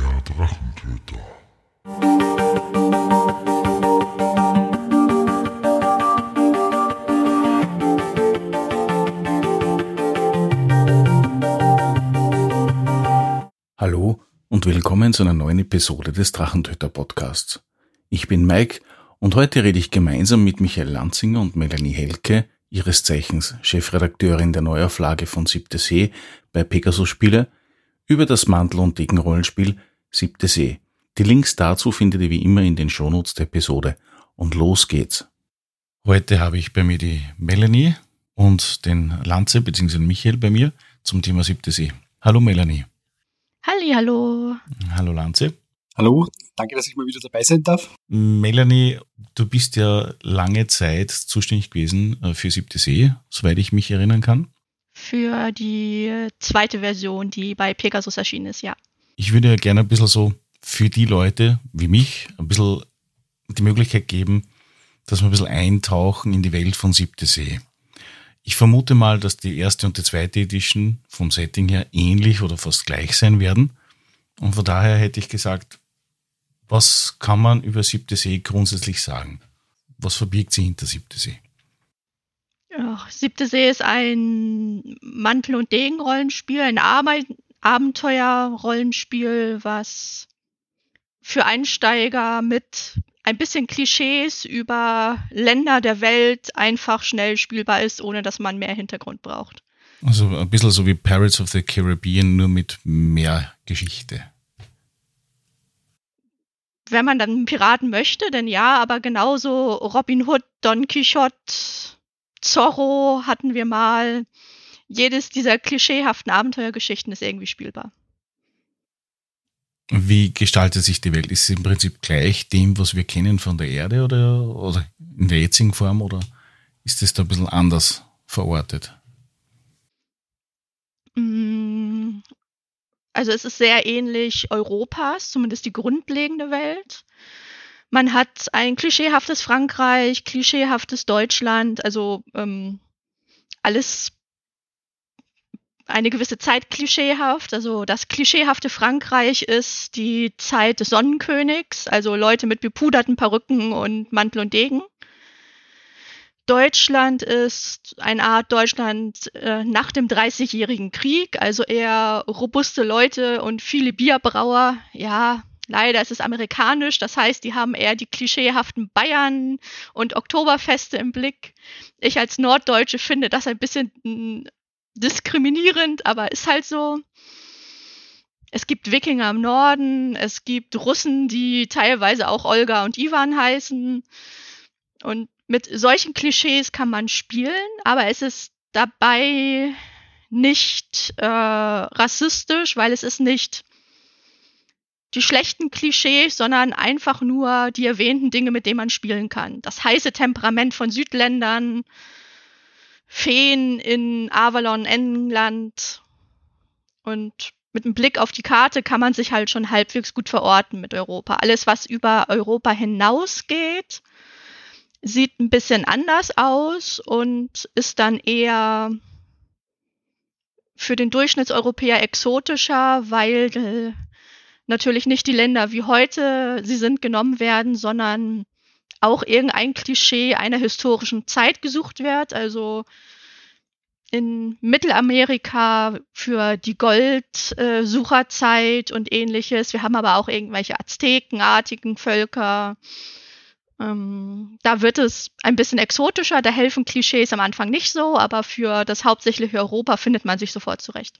Der Drachentöter. Hallo und willkommen zu einer neuen Episode des Drachentöter Podcasts. Ich bin Mike und heute rede ich gemeinsam mit Michael Lanzinger und Melanie Helke, ihres Zeichens Chefredakteurin der Neuauflage von Siebte See bei Pegasus Spiele, über das Mantel- und Degenrollenspiel Siebte See. Die Links dazu findet ihr wie immer in den Shownotes der Episode. Und los geht's. Heute habe ich bei mir die Melanie und den Lanze bzw. Michael bei mir zum Thema Siebte See. Hallo Melanie. Halli, hallo. Hallo Lanze. Hallo, danke, dass ich mal wieder dabei sein darf. Melanie, du bist ja lange Zeit zuständig gewesen äh, für Siebte See, soweit ich mich erinnern kann. Für die zweite Version, die bei Pegasus erschienen ist, ja. Ich würde ja gerne ein bisschen so für die Leute wie mich ein bisschen die Möglichkeit geben, dass wir ein bisschen eintauchen in die Welt von Siebte See. Ich vermute mal, dass die erste und die zweite Edition vom Setting her ähnlich oder fast gleich sein werden. Und von daher hätte ich gesagt, was kann man über Siebte See grundsätzlich sagen? Was verbirgt sie hinter Siebte See? Ja, Siebte See ist ein Mantel- und Degenrollenspiel, ein Abenteuerrollenspiel, was für Einsteiger mit ein bisschen Klischees über Länder der Welt einfach schnell spielbar ist, ohne dass man mehr Hintergrund braucht. Also ein bisschen so wie Pirates of the Caribbean, nur mit mehr Geschichte. Wenn man dann Piraten möchte, denn ja, aber genauso Robin Hood, Don Quixote, Zorro hatten wir mal. Jedes dieser klischeehaften Abenteuergeschichten ist irgendwie spielbar. Wie gestaltet sich die Welt? Ist sie im Prinzip gleich dem, was wir kennen von der Erde oder, oder in der jetzigen Form oder ist es da ein bisschen anders verortet? Mm, also es ist sehr ähnlich Europas, zumindest die grundlegende Welt. Man hat ein klischeehaftes Frankreich, klischeehaftes Deutschland, also ähm, alles eine gewisse Zeit klischeehaft. Also das klischeehafte Frankreich ist die Zeit des Sonnenkönigs, also Leute mit bepuderten Perücken und Mantel und Degen. Deutschland ist eine Art Deutschland äh, nach dem Dreißigjährigen Krieg, also eher robuste Leute und viele Bierbrauer. Ja, leider ist es amerikanisch, das heißt, die haben eher die klischeehaften Bayern und Oktoberfeste im Blick. Ich als Norddeutsche finde das ein bisschen mm, diskriminierend, aber ist halt so. Es gibt Wikinger im Norden, es gibt Russen, die teilweise auch Olga und Ivan heißen. Und mit solchen Klischees kann man spielen, aber es ist dabei nicht äh, rassistisch, weil es ist nicht die schlechten Klischees, sondern einfach nur die erwähnten Dinge, mit denen man spielen kann. Das heiße Temperament von Südländern, Feen in Avalon, England und mit einem Blick auf die Karte kann man sich halt schon halbwegs gut verorten mit Europa. Alles, was über Europa hinausgeht, sieht ein bisschen anders aus und ist dann eher für den Durchschnittseuropäer exotischer, weil natürlich nicht die Länder wie heute sie sind genommen werden, sondern auch irgendein Klischee einer historischen Zeit gesucht wird. Also in Mittelamerika für die Goldsucherzeit äh, und ähnliches. Wir haben aber auch irgendwelche Aztekenartigen Völker. Ähm, da wird es ein bisschen exotischer, da helfen Klischees am Anfang nicht so, aber für das hauptsächliche Europa findet man sich sofort zurecht.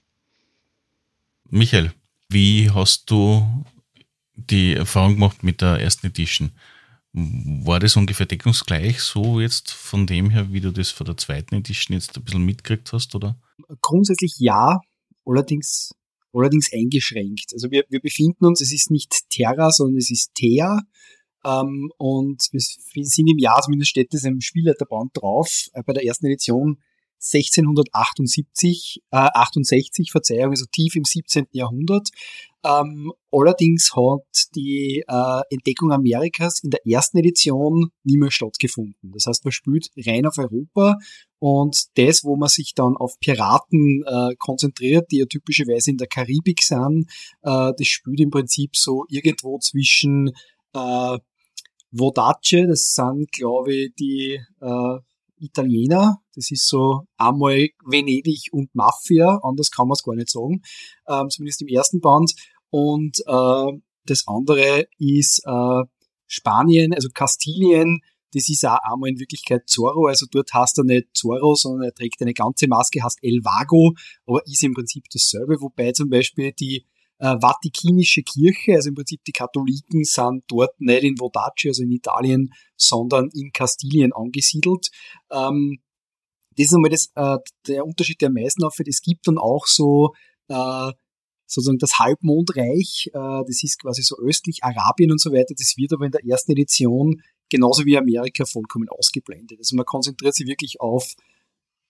Michael, wie hast du die Erfahrung gemacht mit der ersten Edition? War das ungefähr deckungsgleich so jetzt von dem her, wie du das von der zweiten Edition jetzt ein bisschen mitgekriegt hast, oder? Grundsätzlich ja, allerdings, allerdings eingeschränkt. Also wir, wir befinden uns, es ist nicht Terra, sondern es ist Thea. Ähm, und wir sind im Jahr, zumindest steht das im Spielleiterband drauf, äh, bei der ersten Edition 1678, äh, 68, Verzeihung, also tief im 17. Jahrhundert. Ähm, allerdings hat die äh, Entdeckung Amerikas in der ersten Edition nie mehr stattgefunden. Das heißt, man spielt rein auf Europa und das, wo man sich dann auf Piraten äh, konzentriert, die ja typischerweise in der Karibik sind, äh, das spielt im Prinzip so irgendwo zwischen äh, Vodace, das sind, glaube ich, die äh, Italiener. Das ist so einmal Venedig und Mafia, anders kann man es gar nicht sagen, ähm, zumindest im ersten Band. Und äh, das andere ist äh, Spanien, also Kastilien, das ist auch einmal in Wirklichkeit Zorro, also dort heißt er nicht Zorro, sondern er trägt eine ganze Maske, heißt El Vago, aber ist im Prinzip dasselbe, wobei zum Beispiel die äh, Vatikanische Kirche, also im Prinzip die Katholiken sind dort nicht in Vodaci, also in Italien, sondern in Kastilien angesiedelt. Ähm, das ist einmal das, äh, der Unterschied, der am meisten auffällt. Es gibt dann auch so äh, sozusagen das Halbmondreich, äh, das ist quasi so östlich Arabien und so weiter, das wird aber in der ersten Edition genauso wie Amerika vollkommen ausgeblendet. Also man konzentriert sich wirklich auf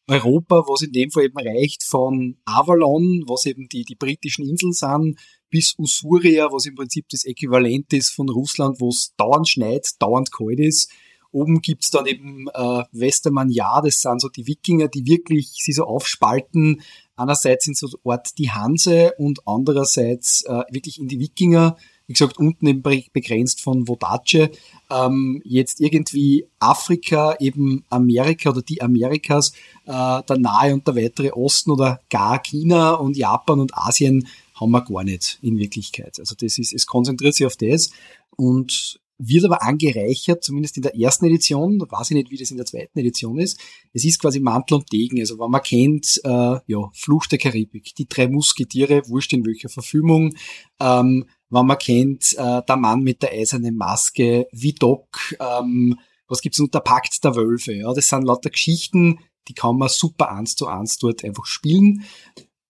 Europa, was in dem Fall eben reicht von Avalon, was eben die, die britischen Inseln sind, bis Usuria, was im Prinzip das Äquivalent ist von Russland, wo es dauernd schneit, dauernd kalt ist. Oben gibt's dann eben äh, Westermann-Ja, das sind so die Wikinger, die wirklich sie so aufspalten. Einerseits sind so Ort die Hanse und andererseits äh, wirklich in die Wikinger wie gesagt, unten eben begrenzt von Vodace, ähm, jetzt irgendwie Afrika, eben Amerika oder die Amerikas, äh, der Nahe und der weitere Osten oder gar China und Japan und Asien haben wir gar nicht in Wirklichkeit. Also das ist, es konzentriert sich auf das und wird aber angereichert, zumindest in der ersten Edition, weiß ich nicht, wie das in der zweiten Edition ist. Es ist quasi Mantel und Degen, also wenn man kennt, äh, ja, Flucht der Karibik, die drei Musketiere, wurscht in welcher Verfilmung, ähm, wenn man kennt, äh, der Mann mit der eisernen Maske, wie Doc, ähm, was gibt's unter Pakt der Wölfe, ja, das sind lauter Geschichten, die kann man super eins zu eins dort einfach spielen.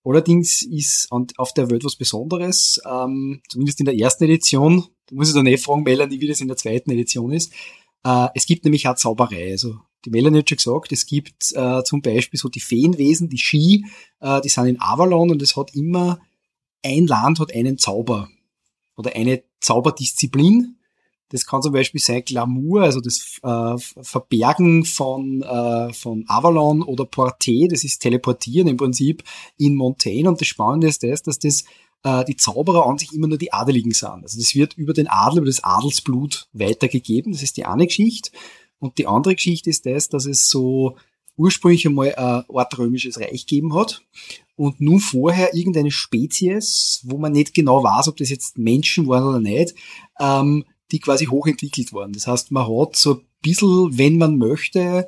Allerdings ist auf der Welt was Besonderes, ähm, zumindest in der ersten Edition, da muss ich dann eh fragen, Melanie, wie das in der zweiten Edition ist. Äh, es gibt nämlich auch Zauberei, also die Melanie hat schon gesagt, es gibt äh, zum Beispiel so die Feenwesen, die Ski, äh, die sind in Avalon und es hat immer, ein Land hat einen Zauber oder eine Zauberdisziplin. Das kann zum Beispiel sein Glamour, also das äh, Verbergen von, äh, von Avalon oder Porté, das ist Teleportieren im Prinzip in Montaigne. Und das Spannende ist das, dass das äh, die Zauberer an sich immer nur die Adeligen sind. Also das wird über den Adel, über das Adelsblut weitergegeben. Das ist die eine Geschichte. Und die andere Geschichte ist das, dass es so ursprünglich einmal ein Art römisches Reich gegeben hat und nun vorher irgendeine Spezies, wo man nicht genau weiß, ob das jetzt Menschen waren oder nicht, ähm, die quasi hochentwickelt waren. Das heißt, man hat so ein bisschen, wenn man möchte,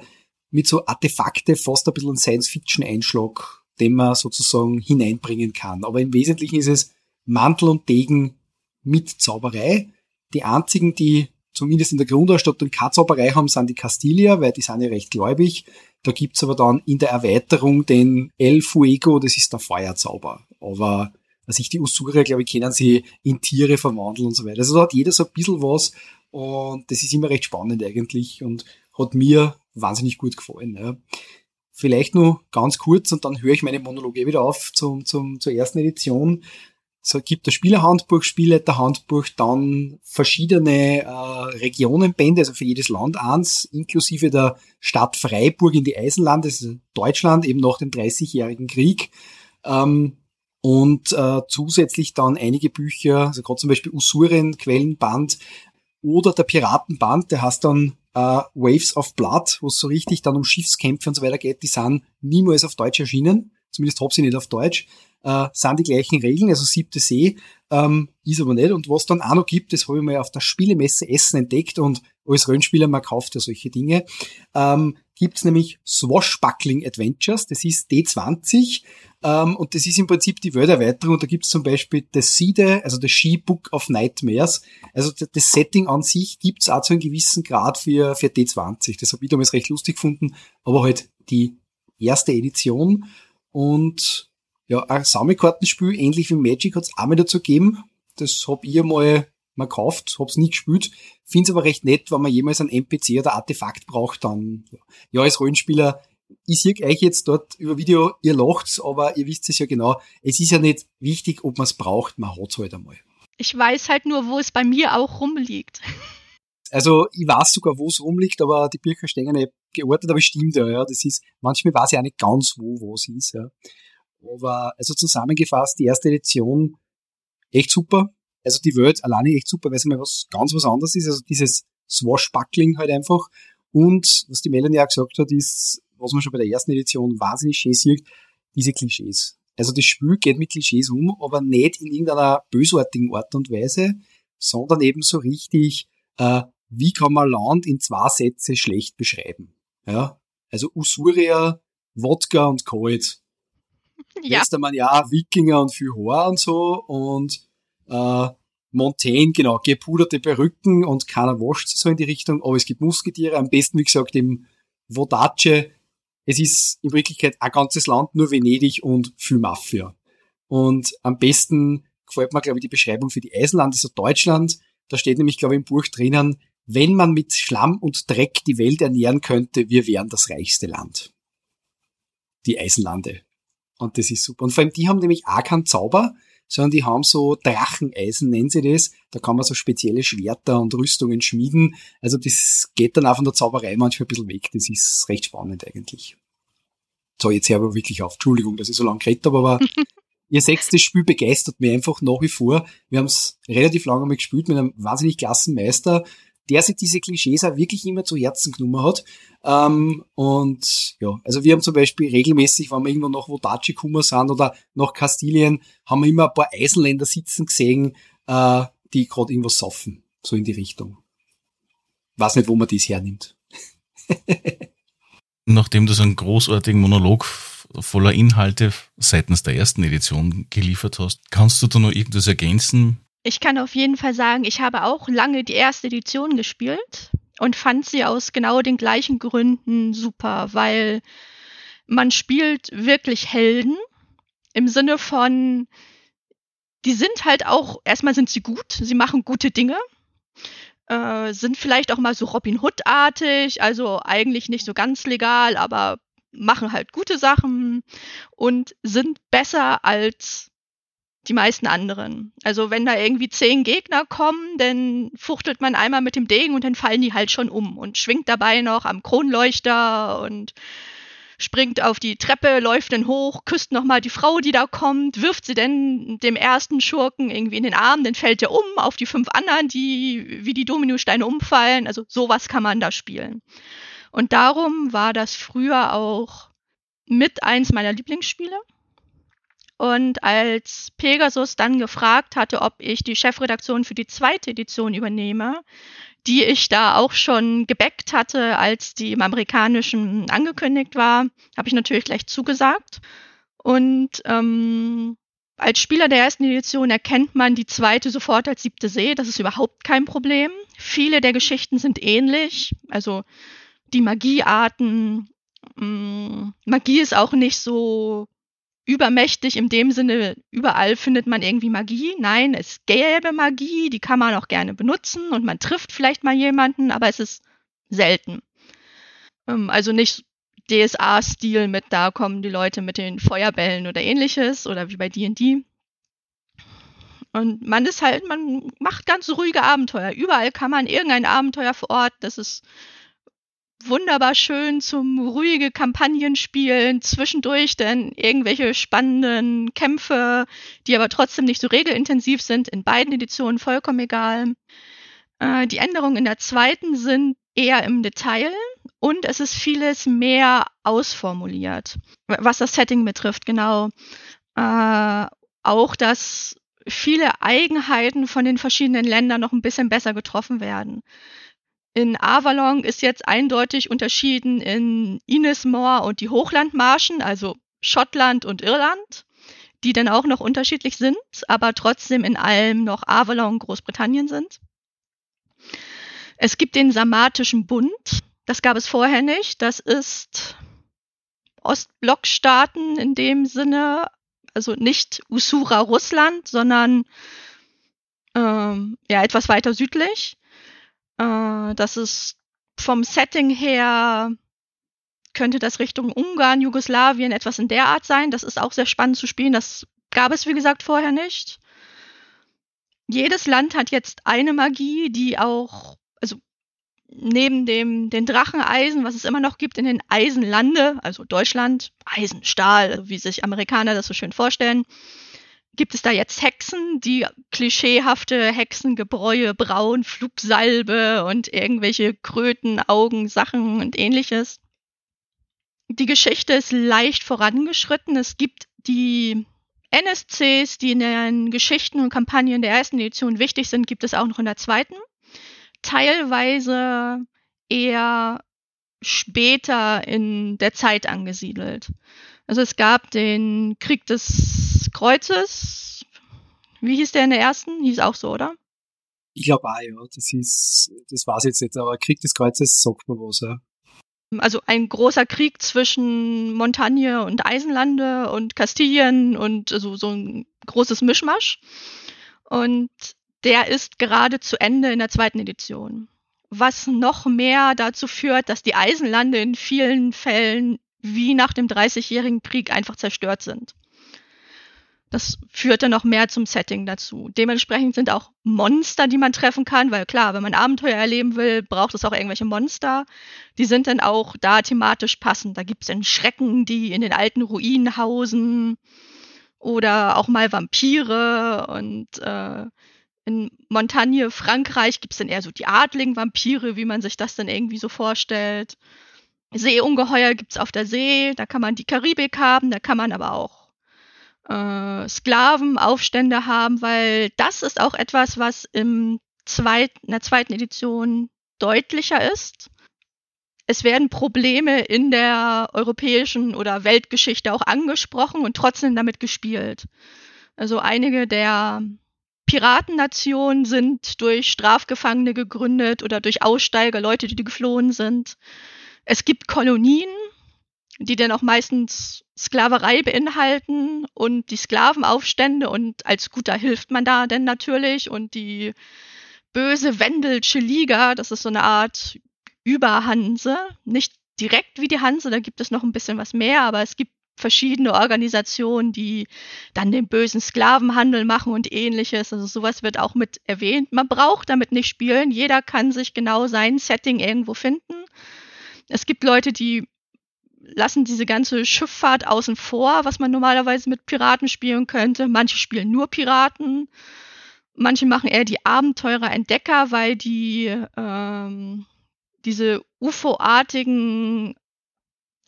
mit so Artefakte fast ein bisschen Science-Fiction-Einschlag, den man sozusagen hineinbringen kann. Aber im Wesentlichen ist es Mantel und Degen mit Zauberei. Die einzigen, die zumindest in der Grundausstattung keine Zauberei haben, sind die Castilier, weil die sind ja recht gläubig. Da gibt's aber dann in der Erweiterung den El Fuego, das ist der Feuerzauber. Aber was ich die Usura, glaube ich, kennen sie in Tiere verwandeln und so weiter. Also da hat jeder so ein bisschen was und das ist immer recht spannend eigentlich und hat mir wahnsinnig gut gefallen. Ja. Vielleicht nur ganz kurz und dann höre ich meine Monologe wieder auf zum, zum, zur ersten Edition. So gibt das Spielerhandbuch, Spielleiterhandbuch, dann verschiedene äh, Regionenbände, also für jedes Land eins, inklusive der Stadt Freiburg in die Eisenlande, das ist Deutschland, eben nach dem 30-jährigen Krieg. Ähm, und äh, zusätzlich dann einige Bücher, also gerade zum Beispiel Usuren, Quellenband oder der Piratenband, der heißt dann äh, Waves of Blood, wo es so richtig dann um Schiffskämpfe und so weiter geht, die sind niemals auf Deutsch erschienen, zumindest hab sie nicht auf Deutsch äh, sind die gleichen Regeln, also siebte See, ähm, ist aber nicht. Und was dann auch noch gibt, das habe ich mal auf der Spielemesse Essen entdeckt und als Rennspieler, man kauft ja solche Dinge, ähm, gibt es nämlich Swashbuckling Adventures, das ist D20 ähm, und das ist im Prinzip die Welterweiterung. Und da gibt es zum Beispiel das Side, also das Ski Book of Nightmares, also das Setting an sich gibt es auch zu einem gewissen Grad für, für D20, das habe ich damals recht lustig gefunden, aber halt die erste Edition und ja, ein Sammelkartenspiel, ähnlich wie Magic, hat es auch mal dazu gegeben. Das hab ich mal mal kauft, hab's nie gespielt, find's aber recht nett, wenn man jemals ein NPC oder Artefakt braucht, dann ja, als Rollenspieler ich sehe euch jetzt dort über Video, ihr lacht's, aber ihr wisst es ja genau, es ist ja nicht wichtig, ob man es braucht, man hat's halt einmal. Ich weiß halt nur, wo es bei mir auch rumliegt. Also ich weiß sogar, wo es rumliegt, aber die Bücher stehen ja nicht geortet, aber stimmt ja, ja. Das ist, manchmal weiß ich auch nicht ganz, wo was ist, ja. Aber also zusammengefasst, die erste Edition echt super. Also die Welt alleine echt super, weil es mal was ganz was anderes ist. Also dieses Swashbuckling halt einfach. Und was die Melanie auch gesagt hat, ist, was man schon bei der ersten Edition wahnsinnig schön sieht, diese Klischees. Also das Spiel geht mit Klischees um, aber nicht in irgendeiner bösartigen Art und Weise, sondern eben so richtig, äh, wie kann man Land in zwei Sätze schlecht beschreiben? Ja, also Usuria, Wodka und Kalt. Ja. Jetzt einmal ja Wikinger und viel Haar und so und äh, Montaigne, genau, gepuderte Perücken und keiner wascht sich so in die Richtung, aber es gibt Musketiere, am besten, wie gesagt, im Vodace. Es ist in Wirklichkeit ein ganzes Land, nur Venedig und viel Mafia. Und am besten gefällt mir, glaube ich, die Beschreibung für die Eisenland, also Deutschland. Da steht nämlich, glaube ich, im Buch drinnen, wenn man mit Schlamm und Dreck die Welt ernähren könnte, wir wären das reichste Land. Die Eisenlande. Und das ist super. Und vor allem, die haben nämlich auch keinen Zauber, sondern die haben so Dracheneisen, nennen sie das. Da kann man so spezielle Schwerter und Rüstungen schmieden. Also das geht dann auch von der Zauberei manchmal ein bisschen weg. Das ist recht spannend eigentlich. So, jetzt höre aber wirklich auf. Entschuldigung, dass ich so lange geredet habe, aber ihr seht, das Spiel begeistert mich einfach nach wie vor. Wir haben es relativ lange einmal gespielt mit einem wahnsinnig klassen Meister der sich diese Klischees auch wirklich immer zu Herzen genommen hat. Ähm, und ja, also wir haben zum Beispiel regelmäßig, wenn wir irgendwo nach Vodaci gekommen sind oder nach Kastilien, haben wir immer ein paar Eisenländer sitzen gesehen, äh, die gerade irgendwas saufen. So in die Richtung. Weiß nicht, wo man das hernimmt. Nachdem du so einen großartigen Monolog voller Inhalte seitens der ersten Edition geliefert hast, kannst du da noch irgendwas ergänzen, ich kann auf jeden Fall sagen, ich habe auch lange die erste Edition gespielt und fand sie aus genau den gleichen Gründen super, weil man spielt wirklich Helden im Sinne von, die sind halt auch, erstmal sind sie gut, sie machen gute Dinge, äh, sind vielleicht auch mal so Robin Hood-artig, also eigentlich nicht so ganz legal, aber machen halt gute Sachen und sind besser als die meisten anderen. Also wenn da irgendwie zehn Gegner kommen, dann fuchtelt man einmal mit dem Degen und dann fallen die halt schon um und schwingt dabei noch am Kronleuchter und springt auf die Treppe, läuft dann hoch, küsst nochmal die Frau, die da kommt, wirft sie dann dem ersten Schurken irgendwie in den Arm, dann fällt er um auf die fünf anderen, die wie die Dominosteine umfallen. Also sowas kann man da spielen. Und darum war das früher auch mit eins meiner Lieblingsspiele. Und als Pegasus dann gefragt hatte, ob ich die Chefredaktion für die zweite Edition übernehme, die ich da auch schon gebackt hatte, als die im amerikanischen angekündigt war, habe ich natürlich gleich zugesagt. Und ähm, als Spieler der ersten Edition erkennt man die zweite sofort als siebte See. Das ist überhaupt kein Problem. Viele der Geschichten sind ähnlich. Also die Magiearten. Ähm, Magie ist auch nicht so übermächtig in dem Sinne, überall findet man irgendwie Magie. Nein, es gäbe Magie, die kann man auch gerne benutzen und man trifft vielleicht mal jemanden, aber es ist selten. Ähm, also nicht DSA-Stil mit, da kommen die Leute mit den Feuerbällen oder ähnliches oder wie bei D&D. Und man ist halt, man macht ganz ruhige Abenteuer. Überall kann man irgendein Abenteuer vor Ort, das ist wunderbar schön zum ruhige Kampagnen spielen, zwischendurch dann irgendwelche spannenden Kämpfe, die aber trotzdem nicht so regelintensiv sind, in beiden Editionen vollkommen egal. Äh, die Änderungen in der zweiten sind eher im Detail und es ist vieles mehr ausformuliert, was das Setting betrifft, genau. Äh, auch, dass viele Eigenheiten von den verschiedenen Ländern noch ein bisschen besser getroffen werden. In Avalon ist jetzt eindeutig unterschieden in Inismore und die Hochlandmarschen, also Schottland und Irland, die dann auch noch unterschiedlich sind, aber trotzdem in allem noch Avalon Großbritannien sind. Es gibt den Sarmatischen Bund, das gab es vorher nicht. Das ist Ostblockstaaten in dem Sinne, also nicht Usura Russland, sondern ähm, ja etwas weiter südlich. Äh, das ist vom Setting her könnte das Richtung Ungarn, Jugoslawien, etwas in der Art sein. Das ist auch sehr spannend zu spielen. Das gab es, wie gesagt, vorher nicht. Jedes Land hat jetzt eine Magie, die auch, also neben dem den Dracheneisen, was es immer noch gibt in den Eisenlande, also Deutschland, Eisen, Stahl, wie sich Amerikaner das so schön vorstellen, gibt es da jetzt Hexen, die klischeehafte Hexengebräue brauen, Flugsalbe und irgendwelche Kröten, Augen, Sachen und ähnliches. Die Geschichte ist leicht vorangeschritten. Es gibt die NSCs, die in den Geschichten und Kampagnen der ersten Edition wichtig sind, gibt es auch noch in der zweiten. Teilweise eher später in der Zeit angesiedelt. Also es gab den Krieg des Kreuzes. Wie hieß der in der ersten? Hieß auch so, oder? Ich glaube auch, ja. Das hieß, das war es jetzt nicht, aber Krieg des Kreuzes sagt man was, ja. Also ein großer Krieg zwischen Montagne und Eisenlande und Kastilien und also so ein großes Mischmasch. Und der ist gerade zu Ende in der zweiten Edition. Was noch mehr dazu führt, dass die Eisenlande in vielen Fällen wie nach dem Dreißigjährigen Krieg einfach zerstört sind. Das führte noch mehr zum Setting dazu. Dementsprechend sind auch Monster, die man treffen kann, weil klar, wenn man Abenteuer erleben will, braucht es auch irgendwelche Monster. Die sind dann auch da thematisch passend. Da gibt es dann Schrecken, die in den alten Ruinen hausen oder auch mal Vampire und äh, in Montagne, Frankreich gibt es dann eher so die adligen Vampire, wie man sich das dann irgendwie so vorstellt. Seeungeheuer gibt's auf der See, da kann man die Karibik haben, da kann man aber auch äh, Sklavenaufstände haben, weil das ist auch etwas, was im zweit, in der zweiten Edition deutlicher ist. Es werden Probleme in der europäischen oder Weltgeschichte auch angesprochen und trotzdem damit gespielt. Also einige der Piratennationen sind durch Strafgefangene gegründet oder durch Aussteiger, Leute, die geflohen sind. Es gibt Kolonien, die dann auch meistens Sklaverei beinhalten und die Sklavenaufstände und als Guter hilft man da denn natürlich und die böse Wendelsche Liga, das ist so eine Art Überhanse, nicht direkt wie die Hanse, da gibt es noch ein bisschen was mehr, aber es gibt verschiedene Organisationen, die dann den bösen Sklavenhandel machen und ähnliches. Also sowas wird auch mit erwähnt. Man braucht damit nicht spielen. Jeder kann sich genau sein Setting irgendwo finden. Es gibt Leute, die lassen diese ganze Schifffahrt außen vor, was man normalerweise mit Piraten spielen könnte. Manche spielen nur Piraten. Manche machen eher die Abenteurer Entdecker, weil die ähm, diese UFO-artigen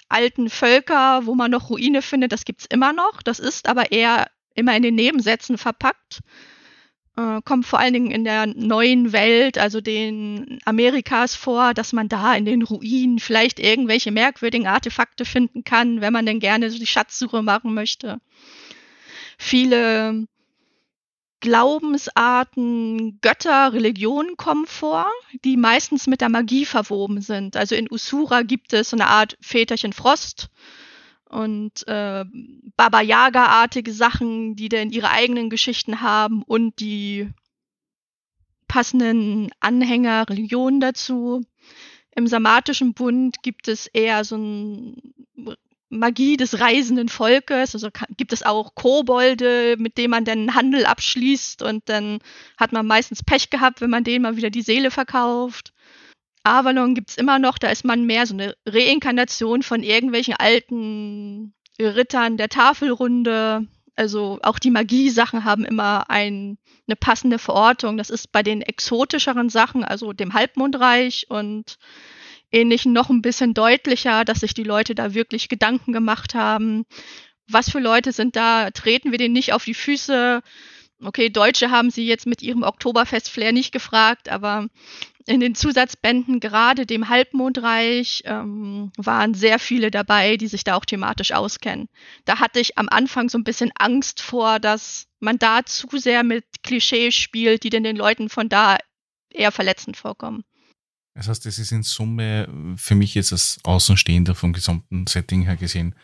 alten Völker, wo man noch Ruine findet, das gibt's immer noch. Das ist aber eher immer in den Nebensätzen verpackt äh, kommt vor allen Dingen in der neuen Welt, also den Amerikas vor, dass man da in den Ruinen vielleicht irgendwelche merkwürdigen Artefakte finden kann, wenn man denn gerne die Schatzsuche machen möchte. Viele Glaubensarten, Götter, Religionen kommen vor, die meistens mit der Magie verwoben sind. Also in Usura gibt es so eine Art Väterchen Frost, und äh, Baba Yaga-artige Sachen, die dann ihre eigenen Geschichten haben und die passenden Anhänger, Religionen dazu. Im Samatischen Bund gibt es eher so ein Magie des reisenden Volkes. Also gibt es auch Kobolde, mit denen man dann Handel abschließt und dann hat man meistens Pech gehabt, wenn man denen mal wieder die Seele verkauft. Avalon gibt's immer noch, da ist man mehr so eine Reinkarnation von irgendwelchen alten Rittern der Tafelrunde. Also auch die Magie-Sachen haben immer ein, eine passende Verortung. Das ist bei den exotischeren Sachen, also dem Halbmondreich und ähnlichen noch ein bisschen deutlicher, dass sich die Leute da wirklich Gedanken gemacht haben. Was für Leute sind da? Treten wir denen nicht auf die Füße? Okay, Deutsche haben sie jetzt mit ihrem Oktoberfest-Flair nicht gefragt, aber in den Zusatzbänden, gerade dem Halbmondreich, ähm, waren sehr viele dabei, die sich da auch thematisch auskennen. Da hatte ich am Anfang so ein bisschen Angst vor, dass man da zu sehr mit Klischees spielt, die denn den Leuten von da eher verletzend vorkommen. Das heißt, es ist in Summe für mich jetzt als Außenstehender vom gesamten Setting her gesehen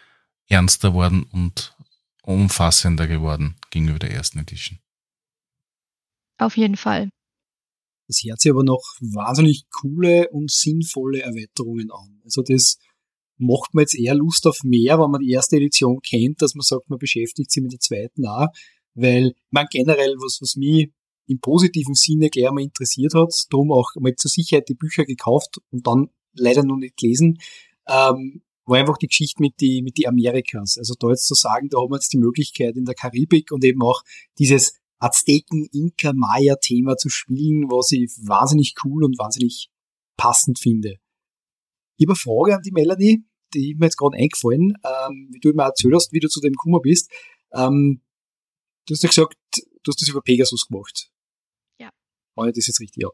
ernster worden und umfassender geworden gegenüber der ersten Edition. Auf jeden Fall. Das hört sich aber noch wahnsinnig coole und sinnvolle Erweiterungen an. Also das macht man jetzt eher Lust auf mehr, wenn man die erste Edition kennt, dass man sagt, man beschäftigt sich mit der zweiten auch, weil man generell, was, was mich im positiven Sinne gleich mal interessiert hat, darum auch mal zur Sicherheit die Bücher gekauft und dann leider noch nicht gelesen, ähm, war einfach die Geschichte mit die, mit die Amerikas. Also da jetzt zu sagen, da haben wir jetzt die Möglichkeit in der Karibik und eben auch dieses Azteken, Inka, Maya-Thema zu spielen, was ich wahnsinnig cool und wahnsinnig passend finde. Ich habe eine Frage an die Melanie, die mir jetzt gerade eingefallen, ähm, wie du mir erzählt hast, wie du zu dem gekommen bist. Ähm, du hast ja gesagt, du hast das über Pegasus gemacht. Ja. War das jetzt richtig, ja.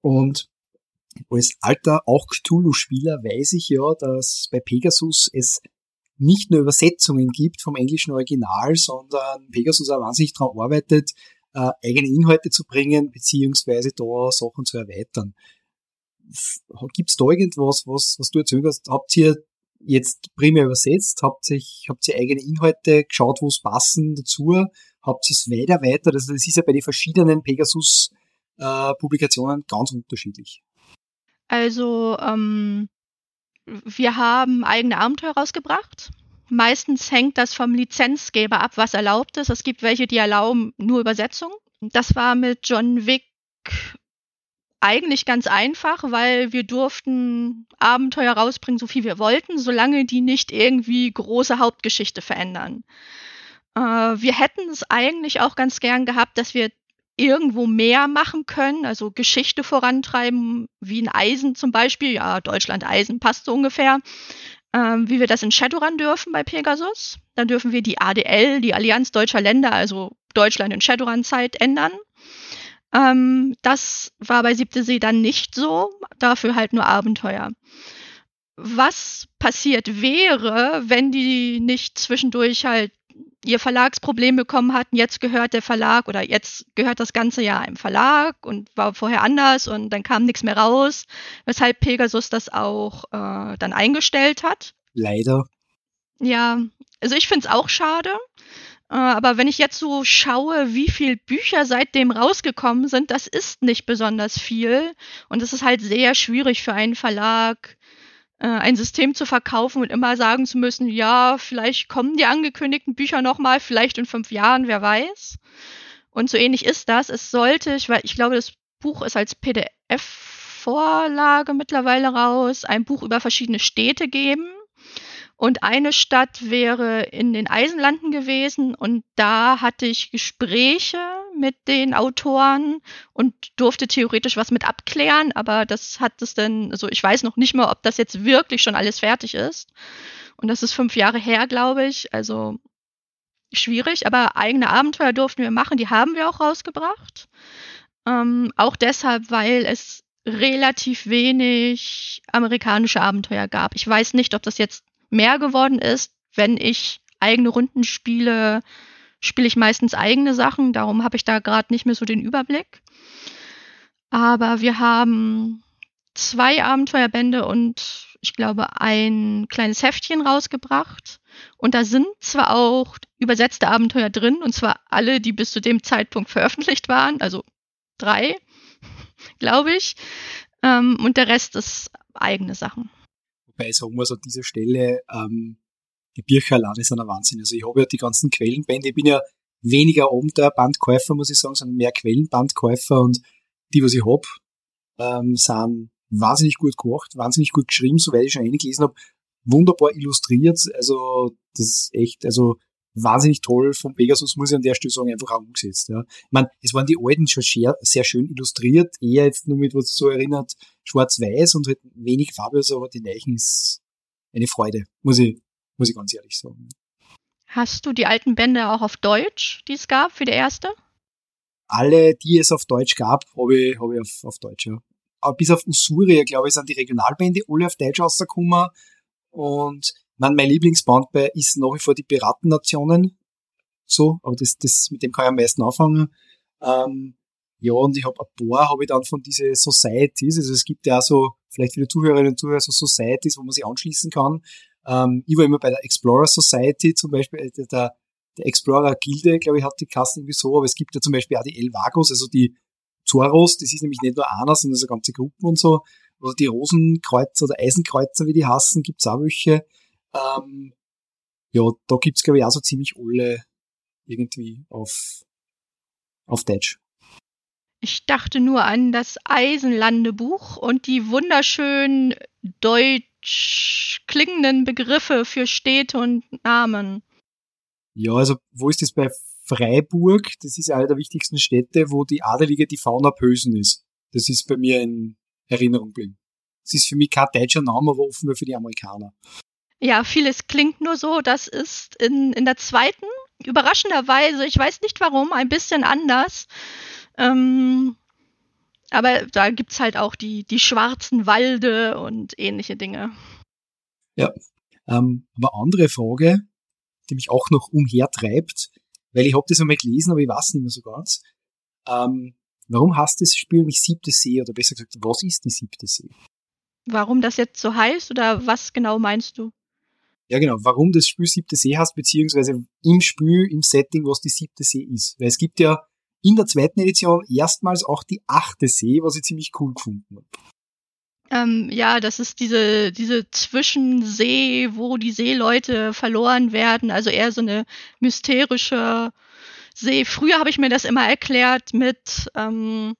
Und als alter auch Cthulhu-Spieler weiß ich ja, dass bei Pegasus es nicht nur Übersetzungen gibt vom englischen Original, sondern Pegasus auch wahnsinnig daran arbeitet, äh, eigene Inhalte zu bringen, beziehungsweise da Sachen zu erweitern. Gibt es da irgendwas, was, was du erzählt hast? Habt ihr jetzt primär übersetzt? Habt ihr, habt ihr eigene Inhalte geschaut, wo es passen dazu? Habt ihr es weiter erweitert? Also das ist ja bei den verschiedenen Pegasus-Publikationen äh, ganz unterschiedlich. Also ähm, wir haben eigene Abenteuer rausgebracht. Meistens hängt das vom Lizenzgeber ab, was erlaubt ist. Es gibt welche, die erlauben nur Übersetzung. Das war mit John Wick eigentlich ganz einfach, weil wir durften Abenteuer rausbringen, so viel wir wollten, solange die nicht irgendwie große Hauptgeschichte verändern. Äh, wir hätten es eigentlich auch ganz gern gehabt, dass wir irgendwo mehr machen können, also Geschichte vorantreiben, wie ein Eisen zum Beispiel, ja, Deutschland Eisen passt so ungefähr, ähm, wie wir das in Shadowrun dürfen bei Pegasus. Dann dürfen wir die ADL, die Allianz Deutscher Länder, also Deutschland in Shadowrun-Zeit ändern. Ähm, das war bei Siebte See dann nicht so, dafür halt nur Abenteuer. Was passiert wäre, wenn die nicht zwischendurch halt ihr Verlagsproblem bekommen hatten, jetzt gehört der Verlag oder jetzt gehört das ganze ja einem Verlag und war vorher anders und dann kam nichts mehr raus, weshalb Pegasus das auch äh, dann eingestellt hat. Leider. Ja, also ich finde es auch schade. Äh, aber wenn ich jetzt so schaue, wie viele Bücher seitdem rausgekommen sind, das ist nicht besonders viel. Und es ist halt sehr schwierig für einen Verlag, ein System zu verkaufen und immer sagen zu müssen, ja, vielleicht kommen die angekündigten Bücher nochmal, vielleicht in fünf Jahren, wer weiß. Und so ähnlich ist das. Es sollte, ich, weil ich glaube, das Buch ist als PDF-Vorlage mittlerweile raus, ein Buch über verschiedene Städte geben. Und eine Stadt wäre in den Eisenlanden gewesen und da hatte ich Gespräche mit den Autoren und durfte theoretisch was mit abklären, aber das hat es dann, also ich weiß noch nicht mal, ob das jetzt wirklich schon alles fertig ist. Und das ist fünf Jahre her, glaube ich. Also schwierig, aber eigene Abenteuer durften wir machen, die haben wir auch rausgebracht. Ähm, auch deshalb, weil es relativ wenig amerikanische Abenteuer gab. Ich weiß nicht, ob das jetzt mehr geworden ist. Wenn ich eigene Runden spiele, spiele ich meistens eigene Sachen. Darum habe ich da gerade nicht mehr so den Überblick. Aber wir haben zwei Abenteuerbände und ich glaube ein kleines Heftchen rausgebracht. Und da sind zwar auch übersetzte Abenteuer drin, und zwar alle, die bis zu dem Zeitpunkt veröffentlicht waren, also drei, glaube ich. Ähm, und der Rest ist eigene Sachen. Wobei sagen muss an dieser Stelle, ähm, die Bücher alleine sind ein Wahnsinn. Also ich habe ja die ganzen Quellenbände, ich bin ja weniger Abenteuerbandkäufer, muss ich sagen, sondern mehr Quellenbandkäufer und die, was ich hab, ähm, sind wahnsinnig gut gemacht, wahnsinnig gut geschrieben, soweit ich schon eingelesen habe, wunderbar illustriert, also das ist echt, also wahnsinnig toll von Pegasus, muss ich an der Stelle sagen, einfach auch umgesetzt. Ja. Ich meine, es waren die alten schon sehr, sehr schön illustriert, eher jetzt nur mit, was so erinnert, schwarz-weiß und halt wenig Farbe, also, aber die Leichen ist eine Freude, muss ich, muss ich ganz ehrlich sagen. Hast du die alten Bände auch auf Deutsch, die es gab für die erste? Alle, die es auf Deutsch gab, habe ich, hab ich auf, auf Deutsch, ja. Aber bis auf Usuria, glaube ich, sind die Regionalbände alle auf Deutsch rausgekommen. Und mein, mein Lieblingsband bei ist nach wie vor die Piratennationen. So, aber das, das, mit dem kann ich am meisten anfangen. Ähm, ja, und ich habe ein paar, habe ich dann von diese Societies, also es gibt ja auch so, vielleicht viele Zuhörerinnen und Zuhörer, so Societies, wo man sich anschließen kann. Ähm, ich war immer bei der Explorer Society zum Beispiel, äh, der, der Explorer Gilde, glaube ich, hat die Kassen irgendwie so, aber es gibt ja zum Beispiel auch die El Vagos, also die Zoros, das ist nämlich nicht nur einer, sondern so ganze Gruppen und so. oder die Rosenkreuzer oder Eisenkreuzer, wie die hassen, gibt's auch welche. Ähm, ja, da gibt's glaube ich auch so ziemlich alle irgendwie auf, auf Deutsch. Ich dachte nur an das Eisenlandebuch und die wunderschön deutsch klingenden Begriffe für Städte und Namen. Ja, also wo ist das bei Freiburg? Das ist eine der wichtigsten Städte, wo die adelige die Fauna Pösen ist. Das ist bei mir in Erinnerung geblieben. Das ist für mich kein deutscher Name, aber offenbar für die Amerikaner. Ja, vieles klingt nur so. Das ist in, in der zweiten, überraschenderweise, ich weiß nicht warum, ein bisschen anders. Ähm, aber da gibt's halt auch die, die schwarzen Walde und ähnliche Dinge. Ja. Ähm, aber andere Frage, die mich auch noch umhertreibt, weil ich habe das einmal gelesen, aber ich weiß nicht mehr so ganz. Ähm, warum heißt das Spiel nicht siebte See? Oder besser gesagt, was ist die siebte See? Warum das jetzt so heißt oder was genau meinst du? Ja, genau. Warum das Spiel siebte See heißt, beziehungsweise im Spiel, im Setting, was die siebte See ist. Weil es gibt ja in der zweiten Edition erstmals auch die achte See, was ich ziemlich cool gefunden habe. Ähm, ja, das ist diese, diese Zwischensee, wo die Seeleute verloren werden, also eher so eine mysterische See. Früher habe ich mir das immer erklärt mit, ähm,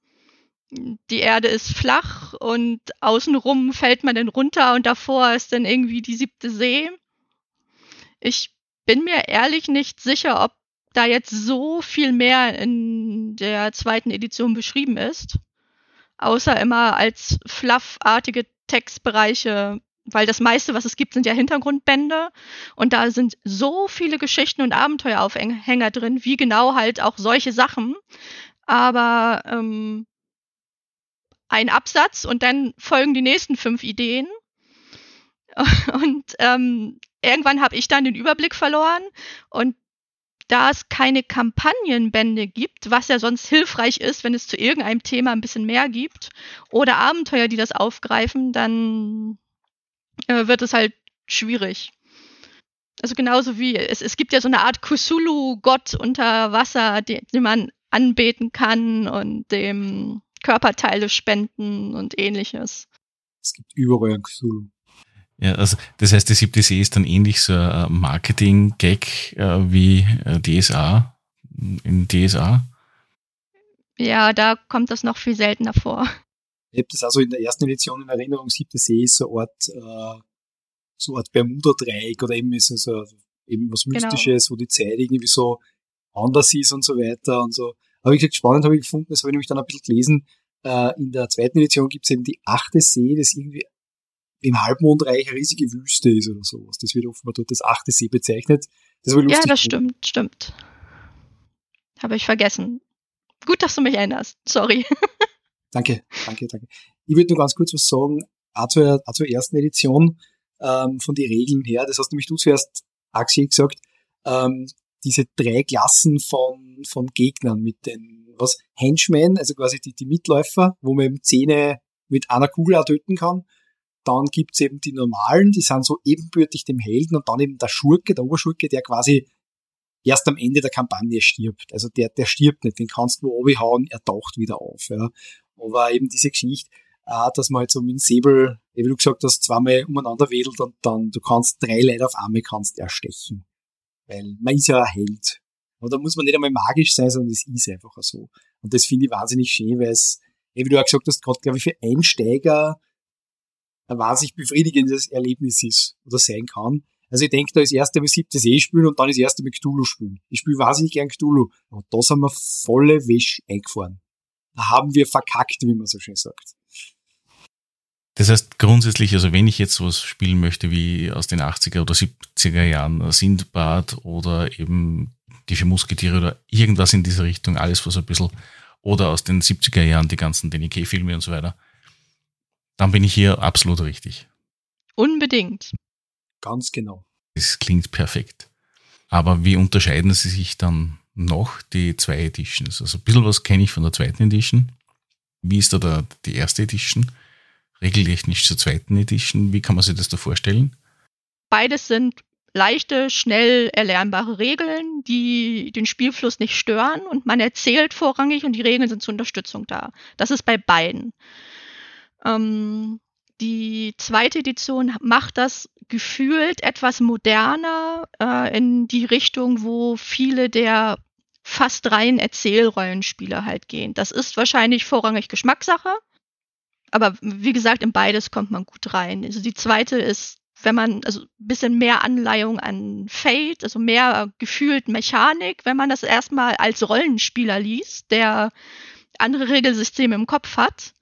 die Erde ist flach und außenrum fällt man dann runter und davor ist dann irgendwie die siebte See. Ich bin mir ehrlich nicht sicher, ob da jetzt so viel mehr in der zweiten Edition beschrieben ist, außer immer als fluffartige Textbereiche, weil das meiste, was es gibt, sind ja Hintergrundbände und da sind so viele Geschichten und Abenteueraufhänger drin, wie genau halt auch solche Sachen. Aber ähm, ein Absatz und dann folgen die nächsten fünf Ideen. Und ähm, irgendwann habe ich dann den Überblick verloren und da es keine Kampagnenbände gibt, was ja sonst hilfreich ist, wenn es zu irgendeinem Thema ein bisschen mehr gibt, oder Abenteuer, die das aufgreifen, dann äh, wird es halt schwierig. Also genauso wie es, es gibt ja so eine Art Kusulu-Gott unter Wasser, den, den man anbeten kann und dem Körperteile spenden und ähnliches. Es gibt überall Kusulu. Ja, also das heißt, die siebte See ist dann ähnlich so ein Marketing-Gag äh, wie äh, DSA in DSA. Ja, da kommt das noch viel seltener vor. Ich habe das also in der ersten Edition in Erinnerung, siebte See ist so eine Art, äh, so eine Art Bermuda-Dreieck oder eben ist es so, eben was genau. Mystisches, genau. wo die Zeit irgendwie so anders ist und so weiter und so. Aber wie gesagt, spannend habe ich gefunden, das habe ich nämlich dann ein bisschen gelesen, äh, in der zweiten Edition gibt es eben die achte See, das irgendwie im Halbmondreich eine riesige Wüste ist oder sowas. Das wird offenbar dort das achte See bezeichnet. Das ja, das stimmt, stimmt. Habe ich vergessen. Gut, dass du mich erinnerst. Sorry. danke, danke, danke. Ich würde nur ganz kurz was sagen, auch zur, auch zur ersten Edition ähm, von den Regeln her. Das hast nämlich du zuerst, Axel, gesagt, ähm, diese drei Klassen von, von Gegnern mit den, was, Henchmen, also quasi die, die Mitläufer, wo man eben Zähne mit einer Kugel auch töten kann dann gibt's eben die normalen, die sind so ebenbürtig dem Helden und dann eben der Schurke, der Oberschurke, der quasi erst am Ende der Kampagne stirbt. Also der, der stirbt nicht, den kannst du hauen, er taucht wieder auf. Ja. Aber eben diese Geschichte, äh, dass man halt so mit dem Säbel, wie du gesagt hast, zweimal umeinander wedelt und dann du kannst drei Leute auf einmal kannst erstechen. Weil man ist ja ein Held. Aber da muss man nicht einmal magisch sein, sondern es ist einfach so. Und das finde ich wahnsinnig schön, weil es, wie du auch gesagt hast, gerade glaube ich für Einsteiger ein wahnsinnig befriedigendes Erlebnis ist oder sein kann. Also ich denke, da ist erst einmal siebtes E spielen und dann ist erst einmal Cthulhu spielen. Ich spiele wahnsinnig gern Cthulhu. Aber da sind wir volle Wäsche eingefahren. Da haben wir verkackt, wie man so schön sagt. Das heißt grundsätzlich, also wenn ich jetzt was spielen möchte wie aus den 80er oder 70er Jahren Sindbad oder eben die vier Musketiere oder irgendwas in dieser Richtung, alles was ein bisschen, oder aus den 70er Jahren die ganzen DNK-Filme und so weiter, dann bin ich hier absolut richtig. Unbedingt. Ganz genau. Das klingt perfekt. Aber wie unterscheiden sie sich dann noch, die zwei Editions? Also ein bisschen was kenne ich von der zweiten Edition. Wie ist da der, die erste Edition? Regeltechnisch zur zweiten Edition. Wie kann man sich das da vorstellen? Beides sind leichte, schnell erlernbare Regeln, die den Spielfluss nicht stören und man erzählt vorrangig und die Regeln sind zur Unterstützung da. Das ist bei beiden. Ähm, Die zweite Edition macht das gefühlt etwas moderner äh, in die Richtung, wo viele der fast rein Erzählrollenspiele halt gehen. Das ist wahrscheinlich vorrangig Geschmackssache, aber wie gesagt, in beides kommt man gut rein. Also die zweite ist, wenn man, also ein bisschen mehr Anleihung an Fate, also mehr gefühlt Mechanik, wenn man das erstmal als Rollenspieler liest, der andere Regelsysteme im Kopf hat.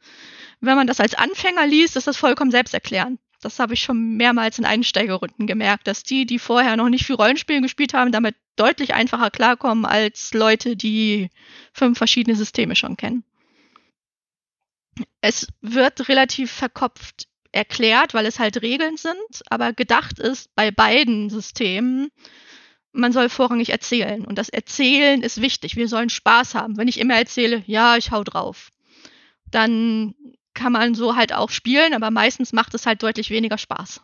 Wenn man das als Anfänger liest, ist das vollkommen selbsterklärend. Das habe ich schon mehrmals in Einsteigerrunden gemerkt, dass die, die vorher noch nicht viel Rollenspielen gespielt haben, damit deutlich einfacher klarkommen als Leute, die fünf verschiedene Systeme schon kennen. Es wird relativ verkopft erklärt, weil es halt Regeln sind, aber gedacht ist bei beiden Systemen, man soll vorrangig erzählen. Und das Erzählen ist wichtig. Wir sollen Spaß haben. Wenn ich immer erzähle, ja, ich hau drauf, dann kann man so halt auch spielen, aber meistens macht es halt deutlich weniger Spaß.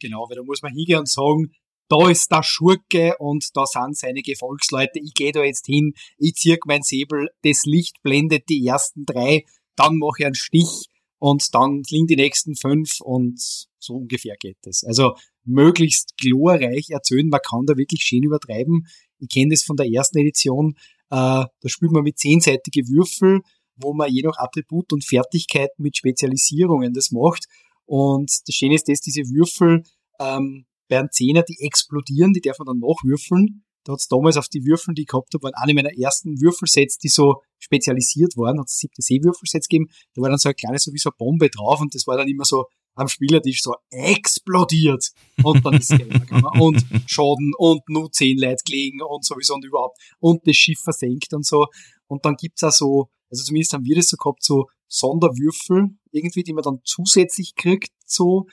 Genau, weil da muss man hingehen und sagen, da ist der Schurke und da sind seine Gefolgsleute, ich gehe da jetzt hin, ich zirk mein Säbel, das Licht blendet die ersten drei, dann mache ich einen Stich und dann liegen die nächsten fünf und so ungefähr geht es. Also möglichst glorreich erzählen, man kann da wirklich schön übertreiben. Ich kenne das von der ersten Edition, äh, da spielt man mit zehnseitige Würfel, wo man je nach Attribut und Fertigkeiten mit Spezialisierungen das macht. Und das Schöne ist, dass diese Würfel ähm, bei einem Zehner, die explodieren, die darf man dann nachwürfeln. Da hat es damals auf die Würfel, die ich gehabt habe, waren eine meiner ersten Würfelsets, die so spezialisiert waren, hat es siebte Seewürfelsets gegeben. Da war dann so ein kleines, so wie so eine Bombe drauf und das war dann immer so am Spielertisch so explodiert. Und dann ist und Schaden und nur zehn Leute gelegen und sowieso und überhaupt. Und das Schiff versenkt und so. Und dann gibt's auch so, also zumindest haben wir das so gehabt, so Sonderwürfel irgendwie, die man dann zusätzlich kriegt, so.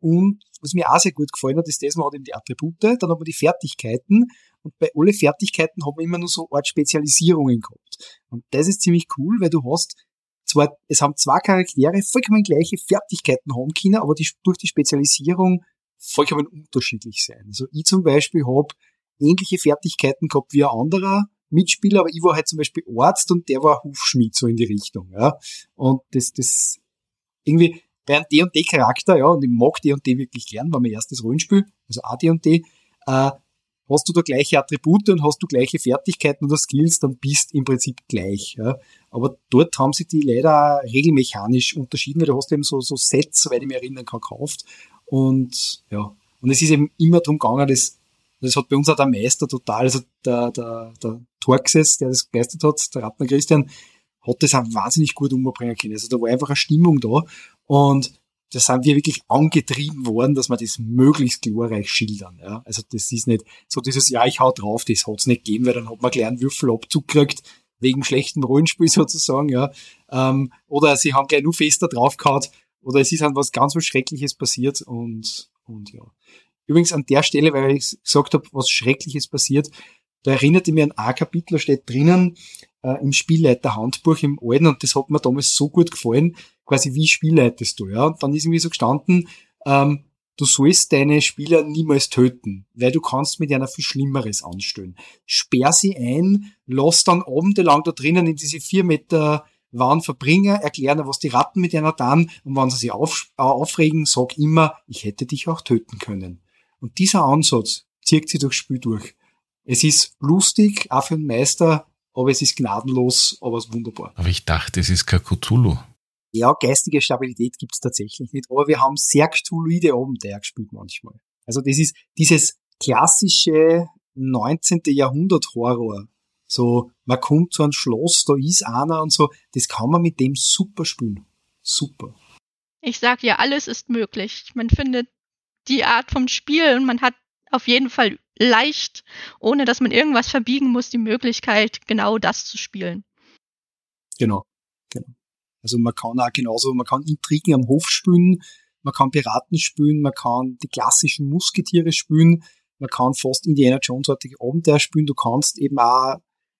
Und was mir auch sehr gut gefallen hat, ist das, man hat eben die Attribute, dann hat man die Fertigkeiten und bei alle Fertigkeiten hat man immer nur so Art Spezialisierungen gehabt. Und das ist ziemlich cool, weil du hast zwar, es haben zwei Charaktere vollkommen gleiche Fertigkeiten haben können, aber die, durch die Spezialisierung vollkommen unterschiedlich sein. Also ich zum Beispiel habe ähnliche Fertigkeiten gehabt wie ein anderer Mitspieler, aber ich war halt zum Beispiel Arzt und der war Hufschmied, so in die Richtung, ja. Und das, das, irgendwie, bei einem D&D-Charakter, ja, und ich mag D&D wirklich gern, war mein erstes Rollenspiel, also auch D&D, äh, hast du da gleiche Attribute und hast du gleiche Fertigkeiten oder Skills, dann bist im Prinzip gleich. Ja. Aber dort haben sich die leider regelmechanisch unterschieden, weil du hast eben so, so Sets, soweit ich mich erinnern kann, gekauft. Und ja, und es ist eben immer darum gegangen, das, das hat bei uns auch der Meister total, also der, der, der Torxes, der das geleistet hat, der Ratner Christian, hat das auch wahnsinnig gut umbringen können. Also da war einfach eine Stimmung da und da sind wir wirklich angetrieben worden, dass wir das möglichst glorreich schildern. Ja? Also das ist nicht so dieses, ja, ich hau drauf, das hat's nicht gegeben, weil dann hat man gleich einen Würfelabzug gekriegt, wegen schlechtem Rollenspiel sozusagen, ja. Ähm, oder sie haben gleich nur fester draufgehauen, oder es ist halt was ganz was Schreckliches passiert und, und ja. Übrigens an der Stelle, weil ich gesagt habe, was Schreckliches passiert, da erinnerte mir ein Kapitel, da steht drinnen, äh, im Spielleiterhandbuch im Alten, und das hat mir damals so gut gefallen, quasi wie spielleitest du, ja. Und dann ist irgendwie so gestanden, ähm, du sollst deine Spieler niemals töten, weil du kannst mit einer viel Schlimmeres anstellen. Sperr sie ein, lass dann abendelang da drinnen in diese vier Meter Wand verbringen, erklären, was die Ratten mit einer dann, und wenn sie sich auf, äh, aufregen, sag immer, ich hätte dich auch töten können. Und dieser Ansatz zieht sie durchs Spiel durch. Es ist lustig, auch für einen Meister, aber es ist gnadenlos, aber es ist wunderbar. Aber ich dachte, es ist kein Cthulhu. Ja, geistige Stabilität gibt's tatsächlich nicht, aber wir haben sehr Cthulhuide Abenteuer gespielt manchmal. Also das ist dieses klassische 19. Jahrhundert Horror. So, man kommt zu einem Schloss, da ist einer und so, das kann man mit dem super spielen. Super. Ich sag ja, alles ist möglich. Man findet die Art vom Spiel und man hat auf jeden Fall leicht, ohne dass man irgendwas verbiegen muss, die Möglichkeit, genau das zu spielen. Genau, genau. Also man kann auch genauso, man kann Intrigen am Hof spielen, man kann Piraten spielen, man kann die klassischen Musketiere spielen, man kann fast Indiana Jones-artige Abenteuer spielen, du kannst eben auch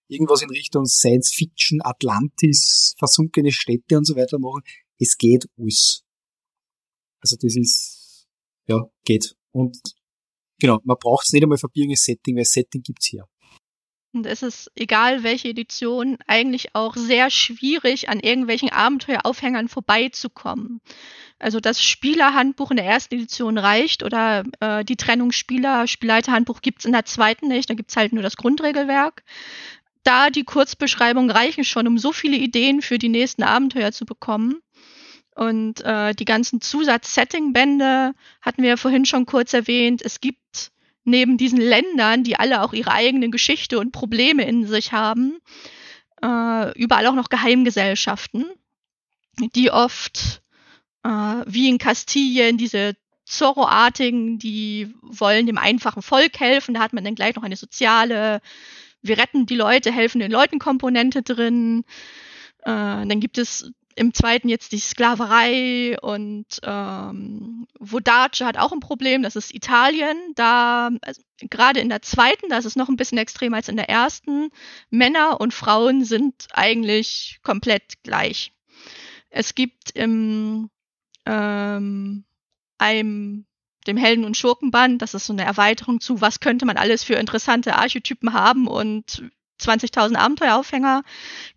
irgendwas in Richtung Science Fiction, Atlantis, versunkene Städte und so weiter machen. Es geht alles. Also das ist, ja, geht. Und genau, man braucht es nicht einmal für ein Setting, weil Setting gibt's hier. Und es ist, egal welche Edition, eigentlich auch sehr schwierig, an irgendwelchen Abenteueraufhängern vorbeizukommen. Also das Spielerhandbuch in der ersten Edition reicht oder äh, die Trennung Spieler, Spielleiterhandbuch gibt's in der zweiten nicht, da gibt's halt nur das Grundregelwerk. Da die Kurzbeschreibungen reichen schon, um so viele Ideen für die nächsten Abenteuer zu bekommen. Und äh, die ganzen Zusatz-Setting-Bände hatten wir ja vorhin schon kurz erwähnt. Es gibt neben diesen Ländern, die alle auch ihre eigene Geschichte und Probleme in sich haben, äh, überall auch noch Geheimgesellschaften, die oft äh, wie in Kastilien diese Zorro-artigen, die wollen dem einfachen Volk helfen. Da hat man dann gleich noch eine soziale, wir retten die Leute, helfen den Leuten Komponente drin. Äh, dann gibt es im zweiten jetzt die Sklaverei und ähm, Vodace hat auch ein Problem, das ist Italien. Da, also, gerade in der zweiten, da ist es noch ein bisschen extremer als in der ersten. Männer und Frauen sind eigentlich komplett gleich. Es gibt im ähm, einem dem Helden- und Schurkenband, das ist so eine Erweiterung zu, was könnte man alles für interessante Archetypen haben und 20.000 Abenteueraufhänger,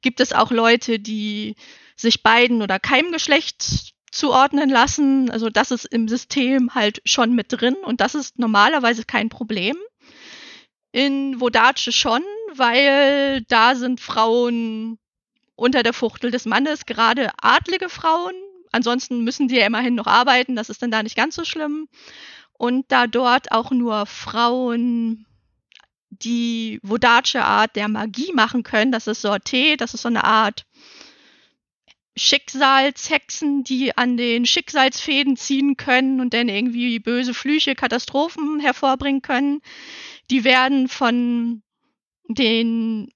gibt es auch Leute, die sich beiden oder keinem Geschlecht zuordnen lassen. Also das ist im System halt schon mit drin und das ist normalerweise kein Problem. In Vodace schon, weil da sind Frauen unter der Fuchtel des Mannes, gerade adlige Frauen. Ansonsten müssen sie ja immerhin noch arbeiten, das ist dann da nicht ganz so schlimm. Und da dort auch nur Frauen die Vodace Art der Magie machen können, das ist Sorté, das ist so eine Art Schicksalshexen, die an den Schicksalsfäden ziehen können und dann irgendwie böse Flüche, Katastrophen hervorbringen können. Die werden von den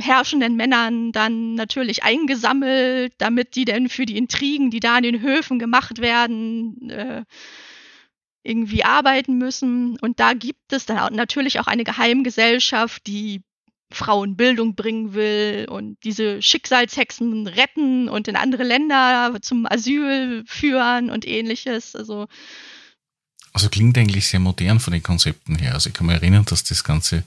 herrschenden Männern dann natürlich eingesammelt, damit die dann für die Intrigen, die da an den Höfen gemacht werden, äh, irgendwie arbeiten müssen. Und da gibt es dann natürlich auch eine Geheimgesellschaft, die Frauen Bildung bringen will und diese Schicksalshexen retten und in andere Länder zum Asyl führen und ähnliches. Also, also klingt eigentlich sehr modern von den Konzepten her. Also ich kann mich erinnern, dass das Ganze,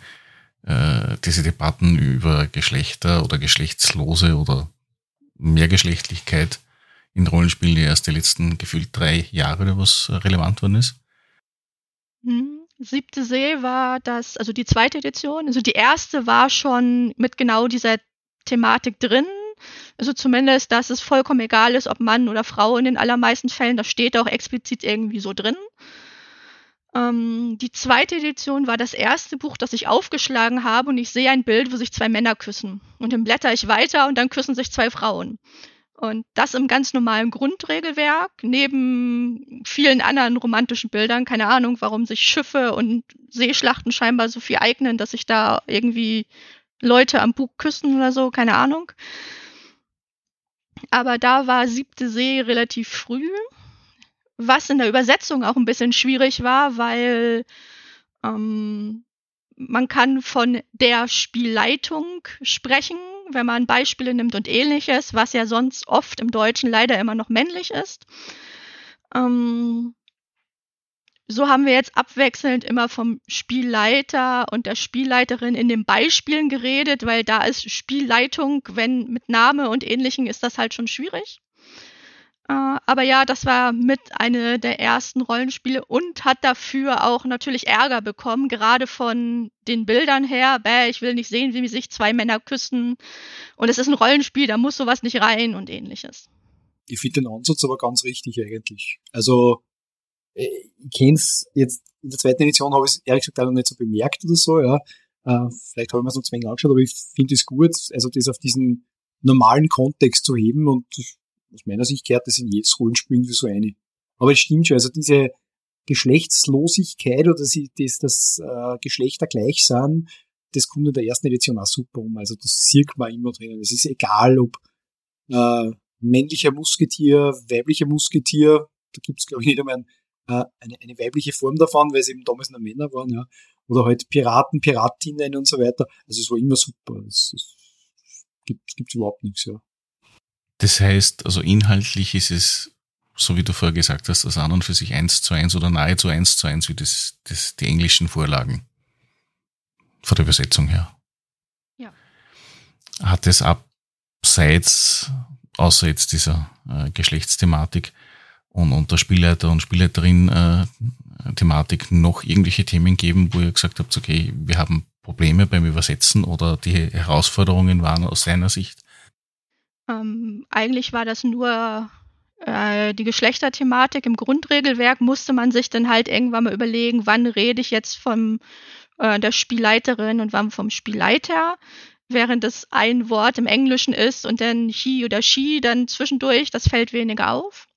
äh, diese Debatten über Geschlechter oder Geschlechtslose oder Mehrgeschlechtlichkeit in Rollenspielen erst die letzten gefühlt drei Jahre oder was relevant worden ist. Hm. Siebte See war das, also die zweite Edition. Also die erste war schon mit genau dieser Thematik drin. Also zumindest, dass es vollkommen egal ist, ob Mann oder Frau in den allermeisten Fällen. Das steht auch explizit irgendwie so drin. Ähm, die zweite Edition war das erste Buch, das ich aufgeschlagen habe und ich sehe ein Bild, wo sich zwei Männer küssen. Und dann blätter ich weiter und dann küssen sich zwei Frauen. Und das im ganz normalen Grundregelwerk, neben vielen anderen romantischen Bildern. Keine Ahnung, warum sich Schiffe und Seeschlachten scheinbar so viel eignen, dass sich da irgendwie Leute am Bug küssen oder so, keine Ahnung. Aber da war siebte See relativ früh, was in der Übersetzung auch ein bisschen schwierig war, weil ähm, man kann von der Spielleitung sprechen, wenn man Beispiele nimmt und ähnliches, was ja sonst oft im Deutschen leider immer noch männlich ist. Ähm, so haben wir jetzt abwechselnd immer vom Spielleiter und der Spielleiterin in den Beispielen geredet, weil da ist Spielleitung, wenn mit Name und ähnlichen ist das halt schon schwierig. Äh, aber ja, das war mit eine der ersten Rollenspiele und hat dafür auch natürlich Ärger bekommen, gerade von den Bildern her. Bäh, ich will nicht sehen, wie sich zwei Männer küssen. Und es ist ein Rollenspiel, da muss sowas nicht rein und ähnliches. Ich finde den Ansatz aber ganz richtig eigentlich. Also, äh, ich kenne es jetzt in der zweiten Edition habe ich es ehrlich gesagt noch nicht so bemerkt oder so, ja. Äh, vielleicht habe ich mir so ein angeschaut, aber ich finde es gut, also das auf diesen normalen Kontext zu heben und aus meiner Sicht gehört das in jedes Rollenspiel wie so eine. Aber es stimmt schon, also diese Geschlechtslosigkeit oder dass, das äh, Geschlechter gleich sind, das kommt in der ersten Edition auch super um. Also das sieht man immer drinnen. Es ist egal, ob äh, männlicher Musketier, weiblicher Musketier, da gibt's glaube ich nicht einmal ein, äh, eine, eine weibliche Form davon, weil es eben damals nur Männer waren, ja. Oder halt Piraten, Piratinnen und so weiter. Also es war immer super. Es, es gibt, gibt's überhaupt nichts, ja. Das heißt, also inhaltlich ist es, so wie du vorher gesagt hast, das an und für sich eins zu eins oder nahezu eins zu eins wie das, das, die englischen Vorlagen. Von der Übersetzung her. Ja. Hat es abseits, außer jetzt dieser äh, Geschlechtsthematik, und, und der Spielleiter und Spielleiterin äh, Thematik noch irgendwelche Themen geben, wo ihr gesagt habt, okay, wir haben Probleme beim Übersetzen oder die Herausforderungen waren aus seiner Sicht? Ähm, eigentlich war das nur äh, die Geschlechterthematik. Im Grundregelwerk musste man sich dann halt irgendwann mal überlegen, wann rede ich jetzt von äh, der Spielleiterin und wann vom Spielleiter während es ein Wort im Englischen ist und dann he oder she dann zwischendurch, das fällt weniger auf.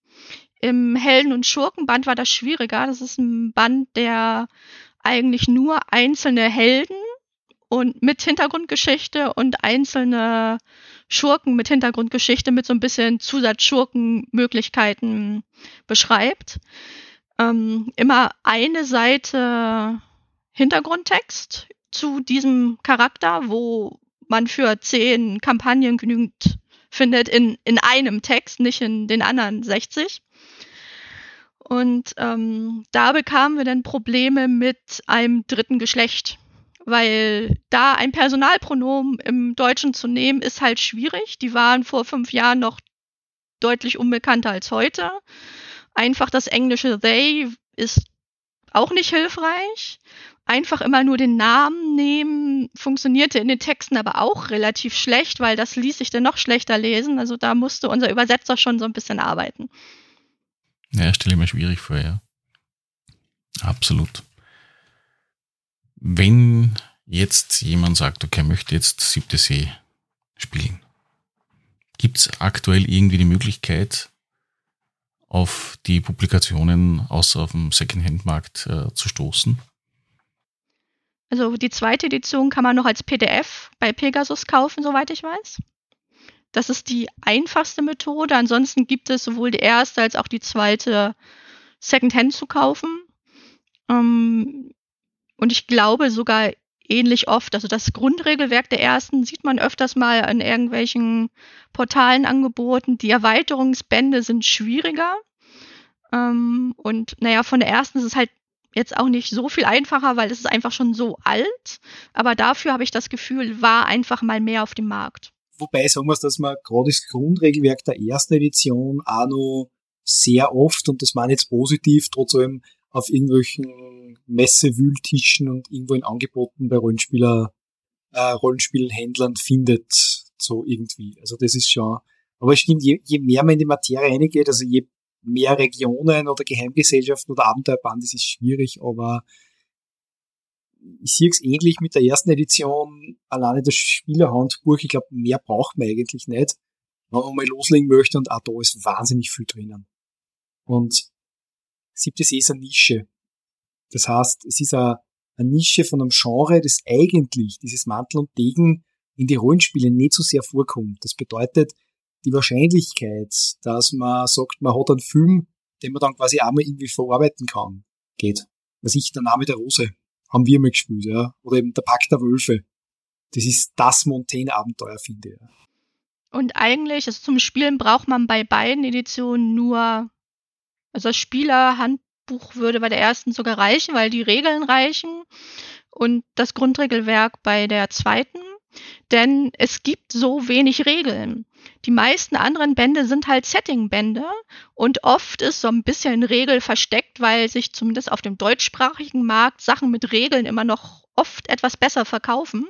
Im Helden- und Schurkenband war das schwieriger. Das ist ein Band, der eigentlich nur einzelne Helden und mit Hintergrundgeschichte und einzelne Schurken mit Hintergrundgeschichte mit so ein bisschen Zusatzschurkenmöglichkeiten beschreibt. Ähm, immer eine Seite Hintergrundtext zu diesem Charakter, wo man für zehn Kampagnen genügend findet in, in einem Text, nicht in den anderen 60. Und ähm, da bekamen wir dann Probleme mit einem dritten Geschlecht, weil da ein Personalpronomen im Deutschen zu nehmen, ist halt schwierig. Die waren vor fünf Jahren noch deutlich unbekannter als heute. Einfach das englische they ist auch nicht hilfreich. Einfach immer nur den Namen nehmen funktionierte in den Texten aber auch relativ schlecht, weil das ließ sich dann noch schlechter lesen. Also da musste unser Übersetzer schon so ein bisschen arbeiten. Ja, stelle ich mir schwierig vor, ja. Absolut. Wenn jetzt jemand sagt, okay, möchte jetzt siebte See spielen, gibt es aktuell irgendwie die Möglichkeit, auf die Publikationen außer auf dem Secondhand-Markt äh, zu stoßen? Also die zweite Edition kann man noch als PDF bei Pegasus kaufen, soweit ich weiß. Das ist die einfachste Methode. Ansonsten gibt es sowohl die erste als auch die zweite Secondhand zu kaufen. Ähm, und ich glaube sogar ähnlich oft. Also das Grundregelwerk der ersten sieht man öfters mal an irgendwelchen Portalen angeboten. Die Erweiterungsbände sind schwieriger. Ähm, und naja, von der ersten ist es halt jetzt auch nicht so viel einfacher, weil es ist einfach schon so alt. Aber dafür habe ich das Gefühl, war einfach mal mehr auf dem Markt. Wobei sagen wir es, dass man gerade das Grundregelwerk der ersten Edition auch noch sehr oft, und das meine ich jetzt positiv, trotzdem auf irgendwelchen Messewühltischen und irgendwo in Angeboten bei Rollenspieler, äh, Rollenspielhändlern findet, so irgendwie. Also das ist schon, aber es stimmt, je, je mehr man in die Materie reingeht, also je mehr Regionen oder Geheimgesellschaften oder Abenteuerband, das ist schwierig, aber ich sehe es ähnlich mit der ersten Edition, alleine das Spielerhandbuch, ich glaube, mehr braucht man eigentlich nicht, wenn man mal loslegen möchte und auch da ist wahnsinnig viel drinnen. Und siebte See ist eine Nische. Das heißt, es ist eine, eine Nische von einem Genre, das eigentlich, dieses Mantel und Degen, in die Rollenspiele nicht so sehr vorkommt. Das bedeutet, die Wahrscheinlichkeit, dass man sagt, man hat einen Film, den man dann quasi einmal irgendwie verarbeiten kann, geht. Was ich, der Name der Rose, haben wir mal gespielt, ja. Oder eben der Pakt der Wölfe. Das ist das Montaigne-Abenteuer, finde ich. Und eigentlich, also zum Spielen braucht man bei beiden Editionen nur, also das Spielerhandbuch würde bei der ersten sogar reichen, weil die Regeln reichen und das Grundregelwerk bei der zweiten. Denn es gibt so wenig Regeln. Die meisten anderen Bände sind halt Setting-Bände und oft ist so ein bisschen Regel versteckt, weil sich zumindest auf dem deutschsprachigen Markt Sachen mit Regeln immer noch oft etwas besser verkaufen.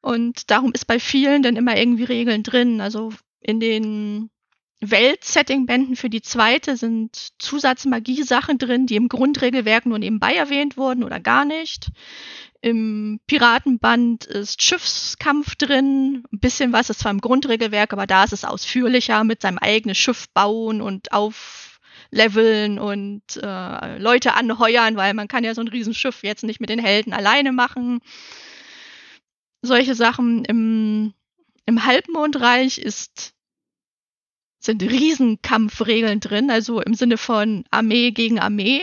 Und darum ist bei vielen dann immer irgendwie Regeln drin. Also in den Welt-Setting-Bänden für die zweite sind Zusatzmagie-Sachen drin, die im Grundregelwerk nur nebenbei erwähnt wurden oder gar nicht. Im Piratenband ist Schiffskampf drin. Ein bisschen was ist zwar im Grundregelwerk, aber da ist es ausführlicher mit seinem eigenen Schiff bauen und aufleveln und äh, Leute anheuern, weil man kann ja so ein Riesenschiff jetzt nicht mit den Helden alleine machen. Solche Sachen im, im Halbmondreich ist sind Riesenkampfregeln drin, also im Sinne von Armee gegen Armee.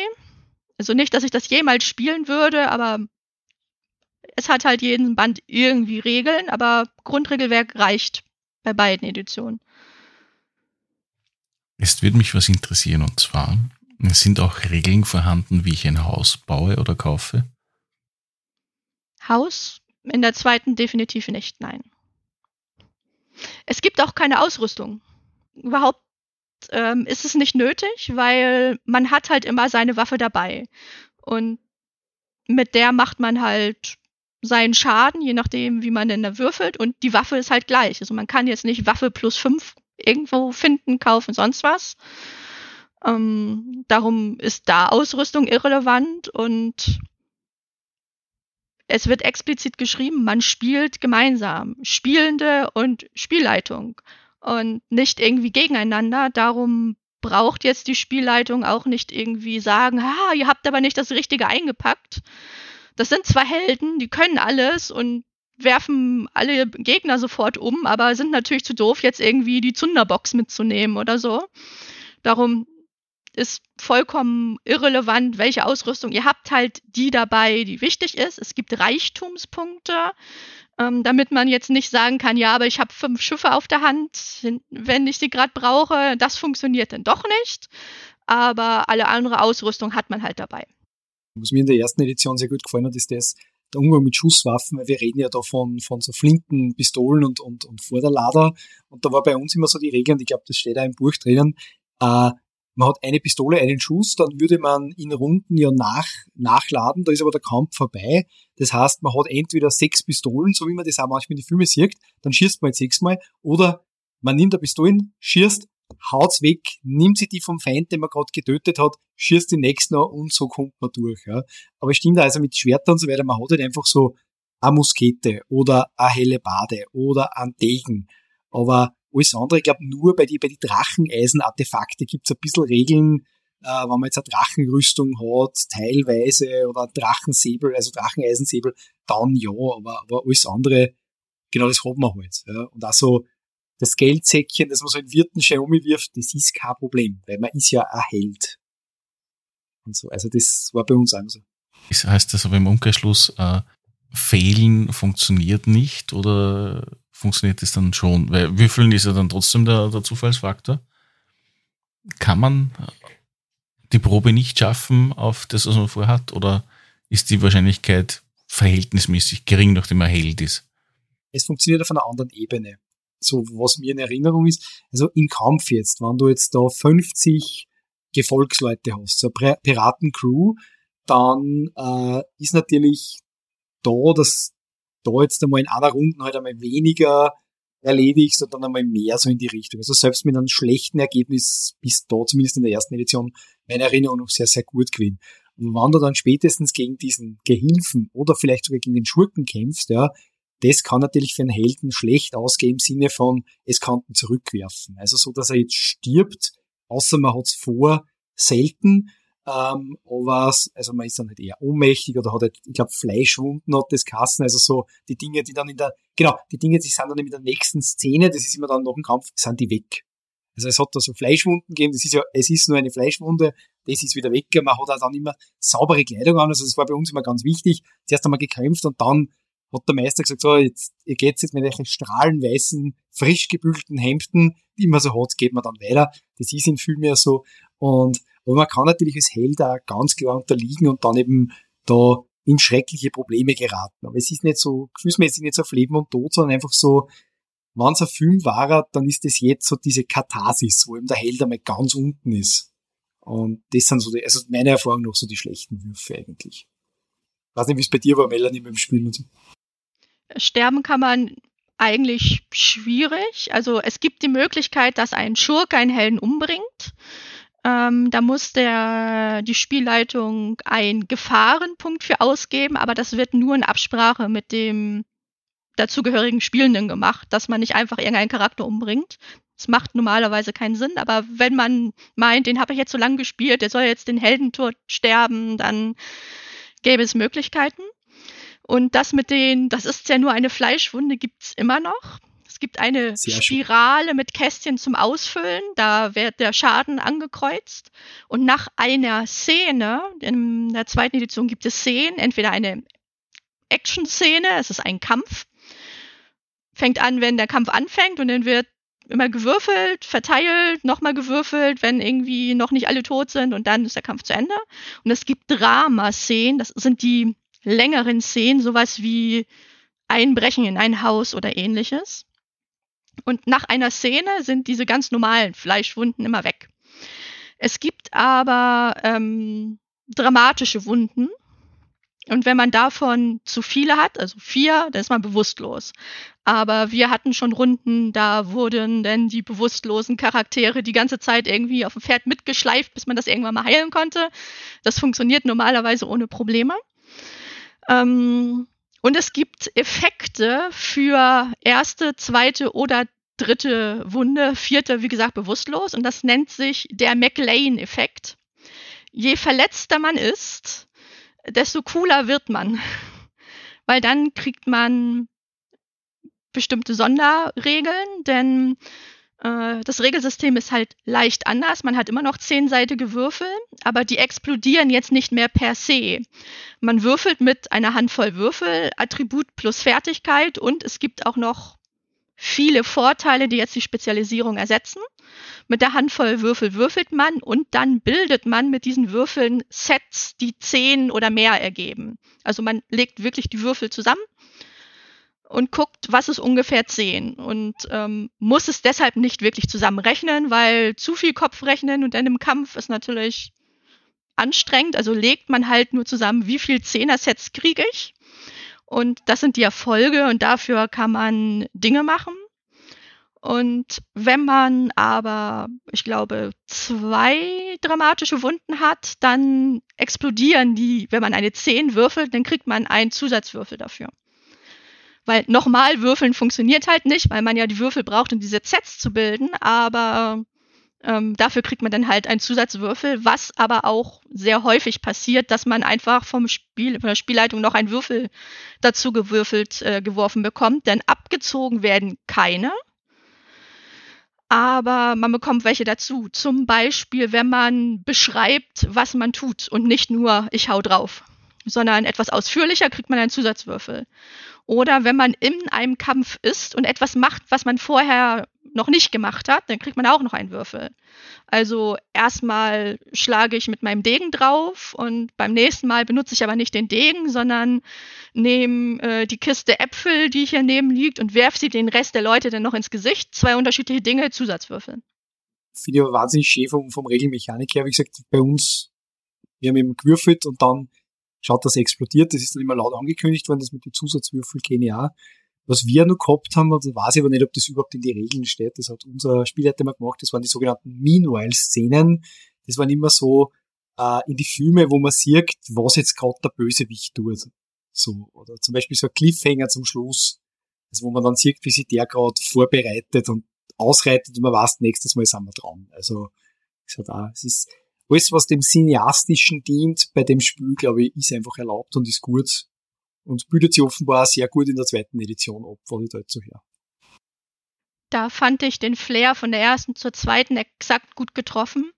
Also nicht, dass ich das jemals spielen würde, aber es hat halt jeden Band irgendwie Regeln, aber Grundregelwerk reicht bei beiden Editionen. Es würde mich was interessieren und zwar, sind auch Regeln vorhanden, wie ich ein Haus baue oder kaufe? Haus in der zweiten definitiv nicht, nein. Es gibt auch keine Ausrüstung. Überhaupt ähm, ist es nicht nötig, weil man hat halt immer seine Waffe dabei. Und mit der macht man halt seinen Schaden, je nachdem, wie man denn da würfelt. Und die Waffe ist halt gleich. Also man kann jetzt nicht Waffe plus fünf irgendwo finden, kaufen, sonst was. Ähm, darum ist da Ausrüstung irrelevant und es wird explizit geschrieben, man spielt gemeinsam. Spielende und Spielleitung. Und nicht irgendwie gegeneinander. Darum braucht jetzt die Spielleitung auch nicht irgendwie sagen, ha, ihr habt aber nicht das Richtige eingepackt. Das sind zwei Helden, die können alles und werfen alle Gegner sofort um, aber sind natürlich zu doof, jetzt irgendwie die Zunderbox mitzunehmen oder so. Darum ist vollkommen irrelevant, welche Ausrüstung. Ihr habt halt die dabei, die wichtig ist. Es gibt Reichtumspunkte, ähm, damit man jetzt nicht sagen kann, ja, aber ich habe fünf Schiffe auf der Hand, wenn ich sie gerade brauche. Das funktioniert dann doch nicht. Aber alle andere Ausrüstung hat man halt dabei. Was mir in der ersten Edition sehr gut gefallen hat, ist das, der Umgang mit Schusswaffen, weil wir reden ja da von, von so Flinten, Pistolen und, und, und Vorderlader. Und da war bei uns immer so die Regel, und ich glaube, das steht auch im Buch drinnen, äh, man hat eine Pistole, einen Schuss, dann würde man in Runden ja nach, nachladen, da ist aber der Kampf vorbei. Das heißt, man hat entweder sechs Pistolen, so wie man das auch manchmal in den Filmen sieht, dann schießt man jetzt sechsmal, oder man nimmt eine Pistolen, schießt, haut's weg, nimmt sie die vom Feind, den man gerade getötet hat, schießt die nächsten an und so kommt man durch. Ja. Aber stimmt also mit Schwertern und so weiter, man hat halt einfach so eine Muskete oder eine helle Bade oder einen Degen. Aber alles andere, ich glaube, nur bei die, bei die Dracheneisen-Artefakte gibt es ein bisschen Regeln, äh, wenn man jetzt eine Drachenrüstung hat, teilweise, oder ein Drachensäbel, also Dracheneisensäbel, dann ja, aber, aber alles andere, genau das hat man halt. Ja. Und auch so das Geldsäckchen, das man so in Wirtenschein umwirft, das ist kein Problem, weil man ist ja ein Held. Und so. Also das war bei uns auch so. Das heißt das aber im Umkehrschluss, äh, Fehlen funktioniert nicht oder funktioniert das dann schon? Weil Würfeln ist ja dann trotzdem der, der Zufallsfaktor. Kann man die Probe nicht schaffen auf das, was man vorhat, oder ist die Wahrscheinlichkeit verhältnismäßig gering, nachdem er Held ist? Es funktioniert auf einer anderen Ebene. So, was mir in Erinnerung ist, also im Kampf jetzt, wenn du jetzt da 50 Gefolgsleute hast, so Piratencrew, dann äh, ist natürlich da das da jetzt einmal in einer Runde halt einmal weniger erledigst und dann einmal mehr so in die Richtung. Also selbst mit einem schlechten Ergebnis bis da, zumindest in der ersten Edition, meine Erinnerung noch sehr, sehr gut gewesen. Und wenn du dann spätestens gegen diesen Gehilfen oder vielleicht sogar gegen den Schurken kämpfst, ja, das kann natürlich für einen Helden schlecht ausgehen im Sinne von, es kann ihn zurückwerfen. Also so, dass er jetzt stirbt, außer man hat es vor, selten. Ähm, aber also man ist dann halt eher ohnmächtig oder hat halt, ich glaube, Fleischwunden hat das Kassen, also so die Dinge, die dann in der, genau, die Dinge, die sind dann in der nächsten Szene, das ist immer dann nach dem Kampf, sind die weg. Also es hat da so Fleischwunden gegeben, das ist ja, es ist nur eine Fleischwunde, das ist wieder weg, man hat auch dann immer saubere Kleidung an, also das war bei uns immer ganz wichtig. Zuerst einmal gekämpft und dann hat der Meister gesagt, so, jetzt, ihr geht jetzt mit welchen strahlenweißen, frisch gebügelten Hemden, die man so hat, geht man dann weiter. Das ist in viel mehr so. Und aber man kann natürlich als Held auch ganz klar unterliegen und dann eben da in schreckliche Probleme geraten. Aber es ist nicht so, gefühlsmäßig nicht so auf Leben und Tod, sondern einfach so, wenn es ein Film war, dann ist es jetzt so diese Katharsis, wo eben der Held einmal ganz unten ist. Und das sind so die, also meine Erfahrung noch so die schlechten Würfe eigentlich. Ich weiß nicht, wie es bei dir war, Melanie, mit dem Spielen und so. Sterben kann man eigentlich schwierig. Also es gibt die Möglichkeit, dass ein Schurke einen Helden umbringt. Ähm, da muss der, die Spielleitung einen Gefahrenpunkt für ausgeben, aber das wird nur in Absprache mit dem dazugehörigen Spielenden gemacht, dass man nicht einfach irgendeinen Charakter umbringt. Das macht normalerweise keinen Sinn, aber wenn man meint, den habe ich jetzt so lange gespielt, der soll jetzt den Heldentod sterben, dann gäbe es Möglichkeiten. Und das mit den, das ist ja nur eine Fleischwunde, gibt's immer noch gibt eine Sehr Spirale schön. mit Kästchen zum Ausfüllen. Da wird der Schaden angekreuzt. Und nach einer Szene, in der zweiten Edition gibt es Szenen, entweder eine Action-Szene, es ist ein Kampf, fängt an, wenn der Kampf anfängt und dann wird immer gewürfelt, verteilt, nochmal gewürfelt, wenn irgendwie noch nicht alle tot sind und dann ist der Kampf zu Ende. Und es gibt Drama-Szenen, das sind die längeren Szenen, sowas wie Einbrechen in ein Haus oder ähnliches. Und nach einer Szene sind diese ganz normalen Fleischwunden immer weg. Es gibt aber ähm, dramatische Wunden. Und wenn man davon zu viele hat, also vier, dann ist man bewusstlos. Aber wir hatten schon Runden, da wurden denn die bewusstlosen Charaktere die ganze Zeit irgendwie auf dem Pferd mitgeschleift, bis man das irgendwann mal heilen konnte. Das funktioniert normalerweise ohne Probleme. Ähm, und es gibt Effekte für erste, zweite oder dritte Wunde, vierte, wie gesagt, bewusstlos. Und das nennt sich der McLean-Effekt. Je verletzter man ist, desto cooler wird man. Weil dann kriegt man bestimmte Sonderregeln, denn das Regelsystem ist halt leicht anders. Man hat immer noch zehnseitige Würfel, aber die explodieren jetzt nicht mehr per se. Man würfelt mit einer Handvoll Würfel, Attribut plus Fertigkeit und es gibt auch noch viele Vorteile, die jetzt die Spezialisierung ersetzen. Mit der Handvoll Würfel würfelt man und dann bildet man mit diesen Würfeln Sets, die zehn oder mehr ergeben. Also man legt wirklich die Würfel zusammen und guckt, was ist ungefähr 10 und ähm, muss es deshalb nicht wirklich zusammenrechnen, weil zu viel Kopfrechnen und dann im Kampf ist natürlich anstrengend. Also legt man halt nur zusammen, wie viel Zehner-Sets kriege ich. Und das sind die Erfolge und dafür kann man Dinge machen. Und wenn man aber, ich glaube, zwei dramatische Wunden hat, dann explodieren die, wenn man eine 10 würfelt, dann kriegt man einen Zusatzwürfel dafür. Weil nochmal würfeln funktioniert halt nicht, weil man ja die Würfel braucht, um diese Sets zu bilden, aber ähm, dafür kriegt man dann halt einen Zusatzwürfel, was aber auch sehr häufig passiert, dass man einfach vom Spiel, von der Spielleitung noch einen Würfel dazu gewürfelt, äh, geworfen bekommt, denn abgezogen werden keine. Aber man bekommt welche dazu. Zum Beispiel, wenn man beschreibt, was man tut und nicht nur ich hau drauf, sondern etwas ausführlicher kriegt man einen Zusatzwürfel. Oder wenn man in einem Kampf ist und etwas macht, was man vorher noch nicht gemacht hat, dann kriegt man auch noch einen Würfel. Also erstmal schlage ich mit meinem Degen drauf und beim nächsten Mal benutze ich aber nicht den Degen, sondern nehme äh, die Kiste Äpfel, die hier neben liegt und werfe sie den Rest der Leute dann noch ins Gesicht. Zwei unterschiedliche Dinge, Zusatzwürfel. Finde ich aber wahnsinnig schön vom, vom Regelmechanik her. Wie gesagt, bei uns, wir haben eben gewürfelt und dann schaut, dass er explodiert. Das ist dann immer laut angekündigt worden, das mit den Zusatzwürfeln kenne ich auch. Was wir noch gehabt haben, also weiß ich aber nicht, ob das überhaupt in die Regeln steht, das hat unser Spielleiter mal gemacht, das waren die sogenannten Meanwhile-Szenen. Das waren immer so äh, in die Filme, wo man sieht, was jetzt gerade der Bösewicht tut. So, oder zum Beispiel so ein Cliffhanger zum Schluss, also wo man dann sieht, wie sich der gerade vorbereitet und ausreitet und man weiß, nächstes Mal sind wir dran. Also, es hat auch, es ist, alles, was dem Cineastischen dient bei dem Spiel, glaube ich, ist einfach erlaubt und ist gut. Und bildet sich offenbar sehr gut in der zweiten Edition ab, was ich da jetzt her. Da fand ich den Flair von der ersten zur zweiten exakt gut getroffen.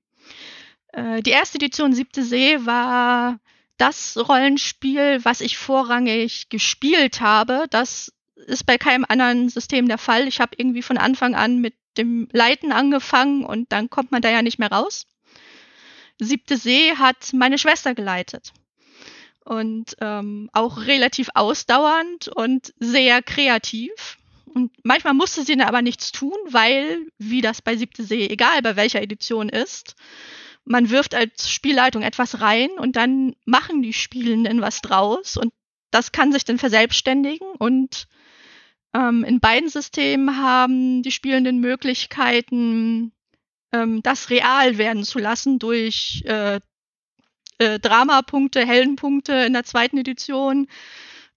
Äh, die erste Edition Siebte See war das Rollenspiel, was ich vorrangig gespielt habe. Das ist bei keinem anderen System der Fall. Ich habe irgendwie von Anfang an mit dem Leiten angefangen und dann kommt man da ja nicht mehr raus. Siebte See hat meine Schwester geleitet. Und ähm, auch relativ ausdauernd und sehr kreativ. Und manchmal musste sie aber nichts tun, weil, wie das bei Siebte See, egal bei welcher Edition ist, man wirft als Spielleitung etwas rein und dann machen die Spielenden was draus und das kann sich dann verselbstständigen und ähm, in beiden Systemen haben die Spielenden Möglichkeiten, ähm, das real werden zu lassen durch äh, äh, Dramapunkte, Heldenpunkte in der zweiten Edition,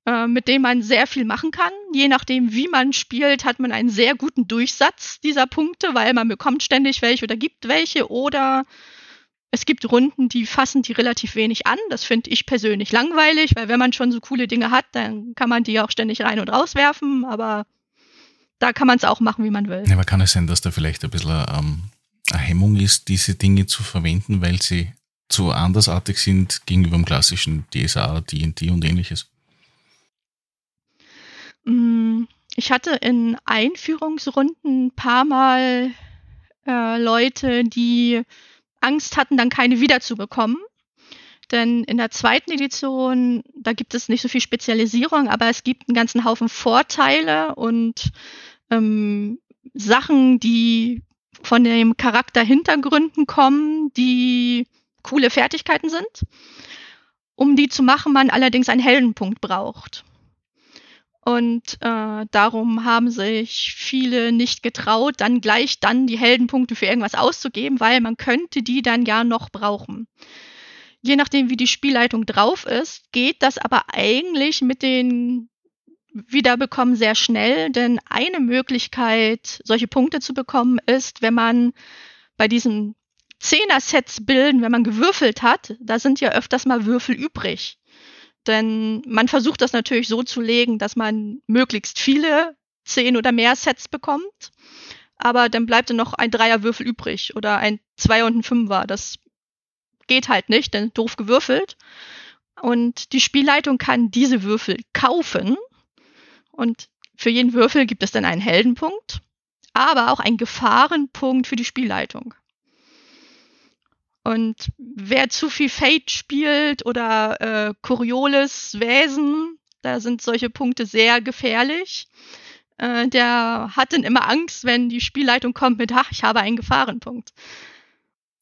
äh, mit dem man sehr viel machen kann. Je nachdem, wie man spielt, hat man einen sehr guten Durchsatz dieser Punkte, weil man bekommt ständig welche oder gibt welche oder es gibt Runden, die fassen die relativ wenig an. Das finde ich persönlich langweilig, weil wenn man schon so coole Dinge hat, dann kann man die auch ständig rein und rauswerfen, aber da kann man es auch machen, wie man will. Ja, aber kann es sein, dass da vielleicht ein bisschen ähm, eine Hemmung ist, diese Dinge zu verwenden, weil sie zu andersartig sind gegenüber dem klassischen DSA, D&D und ähnliches? Mm, ich hatte in Einführungsrunden ein paar Mal äh, Leute, die Angst hatten, dann keine wiederzubekommen. Denn in der zweiten Edition, da gibt es nicht so viel Spezialisierung, aber es gibt einen ganzen Haufen Vorteile und ähm, Sachen, die von dem Charakter Hintergründen kommen, die coole Fertigkeiten sind. Um die zu machen, man allerdings einen Heldenpunkt braucht. Und äh, darum haben sich viele nicht getraut, dann gleich dann die Heldenpunkte für irgendwas auszugeben, weil man könnte die dann ja noch brauchen. Je nachdem, wie die Spielleitung drauf ist, geht das aber eigentlich mit den Wiederbekommen sehr schnell, denn eine Möglichkeit, solche Punkte zu bekommen, ist, wenn man bei diesen Zehner-Sets bilden, wenn man gewürfelt hat, da sind ja öfters mal Würfel übrig. Denn man versucht das natürlich so zu legen, dass man möglichst viele zehn oder mehr Sets bekommt. Aber dann bleibt dann noch ein Dreierwürfel übrig oder ein Zweier und ein Fünfer. Das geht halt nicht, denn doof gewürfelt. Und die Spielleitung kann diese Würfel kaufen. Und für jeden Würfel gibt es dann einen Heldenpunkt, aber auch einen Gefahrenpunkt für die Spielleitung. Und wer zu viel Fate spielt oder äh, Coriolis Wesen, da sind solche Punkte sehr gefährlich. Äh, der hat dann immer Angst, wenn die Spielleitung kommt mit, ach, ich habe einen Gefahrenpunkt.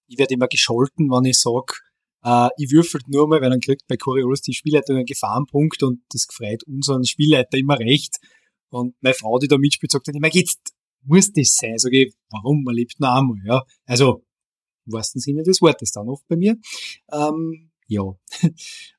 Ich werde immer gescholten, wenn ich sage, äh, ich würfelt nur mal, weil dann kriegt bei Coriolis die Spielleitung einen Gefahrenpunkt und das gefreut unseren Spielleiter immer recht. Und meine Frau, die da mitspielt, sagt dann immer, jetzt muss das sein. Sag ich, warum? Man lebt nur einmal, ja. Also, im wahrsten Sinne des Wortes dann oft bei mir. Ähm, ja.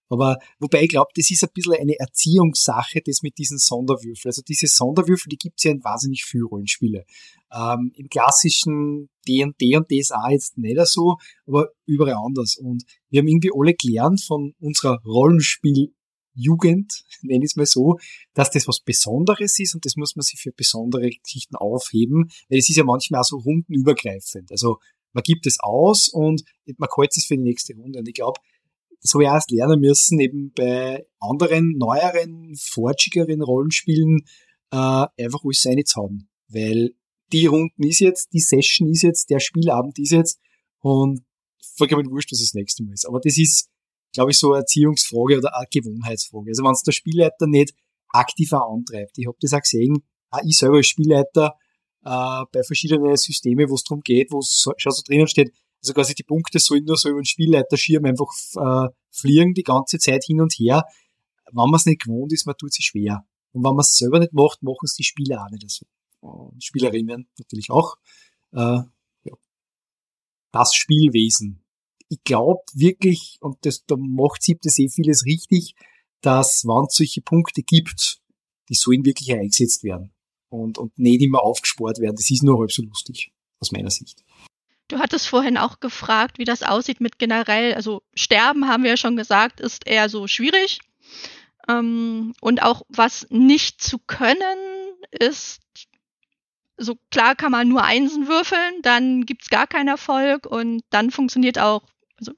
Aber wobei ich glaube, das ist ein bisschen eine Erziehungssache, das mit diesen Sonderwürfeln. Also diese Sonderwürfel, die gibt's ja in wahnsinnig viel Rollenspiele. Ähm, Im klassischen D&D und DSA jetzt nicht so, aber überall anders. Und wir haben irgendwie alle gelernt von unserer Rollenspieljugend, nenne ich es mal so, dass das was Besonderes ist und das muss man sich für besondere Geschichten aufheben, weil es ist ja manchmal auch so rundenübergreifend. Also man gibt es aus und man hält es für die nächste Runde. Und ich glaube, so ja erst lernen müssen, eben bei anderen, neueren, fortschigeren Rollenspielen äh, einfach alles seine zu haben. Weil die Runden ist jetzt, die Session ist jetzt, der Spielabend ist jetzt und vollkommen wurscht, was das nächste Mal ist. Aber das ist, glaube ich, so eine Erziehungsfrage oder eine Gewohnheitsfrage. Also wenn es der Spielleiter nicht aktiver antreibt. Ich habe das auch gesehen, auch ich selber als Spielleiter äh, bei verschiedenen Systemen, wo es darum geht, wo es schon so drinnen steht, also quasi die Punkte sollen nur so über den Spielleiterschirm einfach äh, fliegen die ganze Zeit hin und her. Wenn man es nicht gewohnt ist, man tut sich schwer. Und wenn man es selber nicht macht, machen es die Spieler auch nicht so. Und Spielerinnen natürlich auch. Äh, ja. Das Spielwesen. Ich glaube wirklich, und das, da macht Sieb das eh vieles richtig, dass wenn es solche Punkte gibt, die sollen wirklich eingesetzt werden und, und nicht immer aufgespart werden. Das ist nur halb so lustig, aus meiner Sicht. Du hattest vorhin auch gefragt, wie das aussieht mit generell, also Sterben haben wir ja schon gesagt, ist eher so schwierig. Ähm, und auch was nicht zu können, ist, so klar kann man nur Einsen würfeln, dann gibt's gar keinen Erfolg und dann funktioniert auch also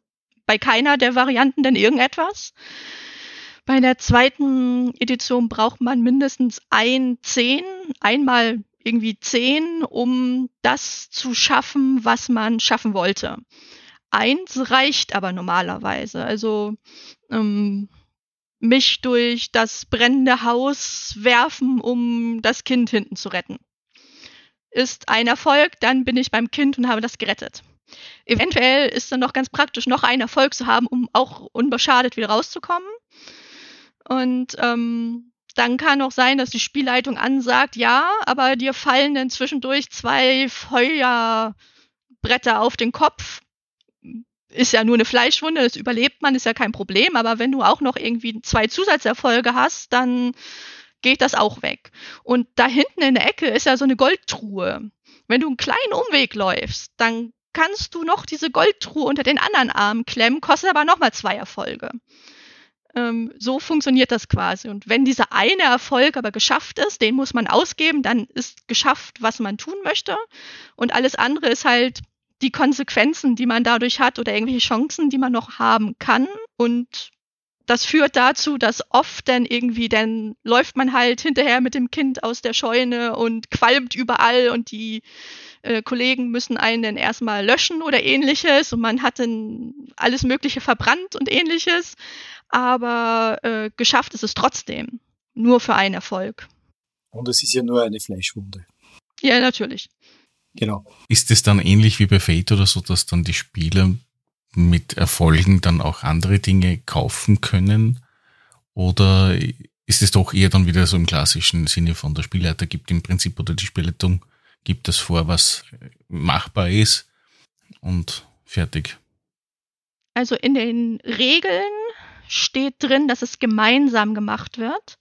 bei keiner der Varianten denn irgendetwas. Bei der zweiten Edition braucht man mindestens ein Zehn, einmal irgendwie zehn, um das zu schaffen, was man schaffen wollte. Eins reicht aber normalerweise. Also ähm, mich durch das brennende Haus werfen, um das Kind hinten zu retten. Ist ein Erfolg, dann bin ich beim Kind und habe das gerettet. Eventuell ist dann noch ganz praktisch, noch einen Erfolg zu haben, um auch unbeschadet wieder rauszukommen. Und ähm, dann kann auch sein, dass die Spielleitung ansagt, ja, aber dir fallen dann zwischendurch zwei Feuerbretter auf den Kopf. Ist ja nur eine Fleischwunde, das überlebt man, ist ja kein Problem. Aber wenn du auch noch irgendwie zwei Zusatzerfolge hast, dann geht das auch weg. Und da hinten in der Ecke ist ja so eine Goldtruhe. Wenn du einen kleinen Umweg läufst, dann kannst du noch diese Goldtruhe unter den anderen Arm klemmen, kostet aber nochmal zwei Erfolge. Ähm, so funktioniert das quasi. Und wenn dieser eine Erfolg aber geschafft ist, den muss man ausgeben, dann ist geschafft, was man tun möchte. Und alles andere ist halt die Konsequenzen, die man dadurch hat oder irgendwelche Chancen, die man noch haben kann. Und das führt dazu, dass oft dann irgendwie, dann läuft man halt hinterher mit dem Kind aus der Scheune und qualmt überall und die äh, Kollegen müssen einen dann erstmal löschen oder ähnliches und man hat dann alles Mögliche verbrannt und ähnliches aber äh, geschafft ist es trotzdem. Nur für einen Erfolg. Und es ist ja nur eine Fleischwunde. Ja, natürlich. Genau. Ist es dann ähnlich wie bei Fate oder so, dass dann die Spieler mit Erfolgen dann auch andere Dinge kaufen können? Oder ist es doch eher dann wieder so im klassischen Sinne von der Spielleiter gibt im Prinzip oder die Spielleitung gibt das vor, was machbar ist und fertig? Also in den Regeln steht drin, dass es gemeinsam gemacht wird.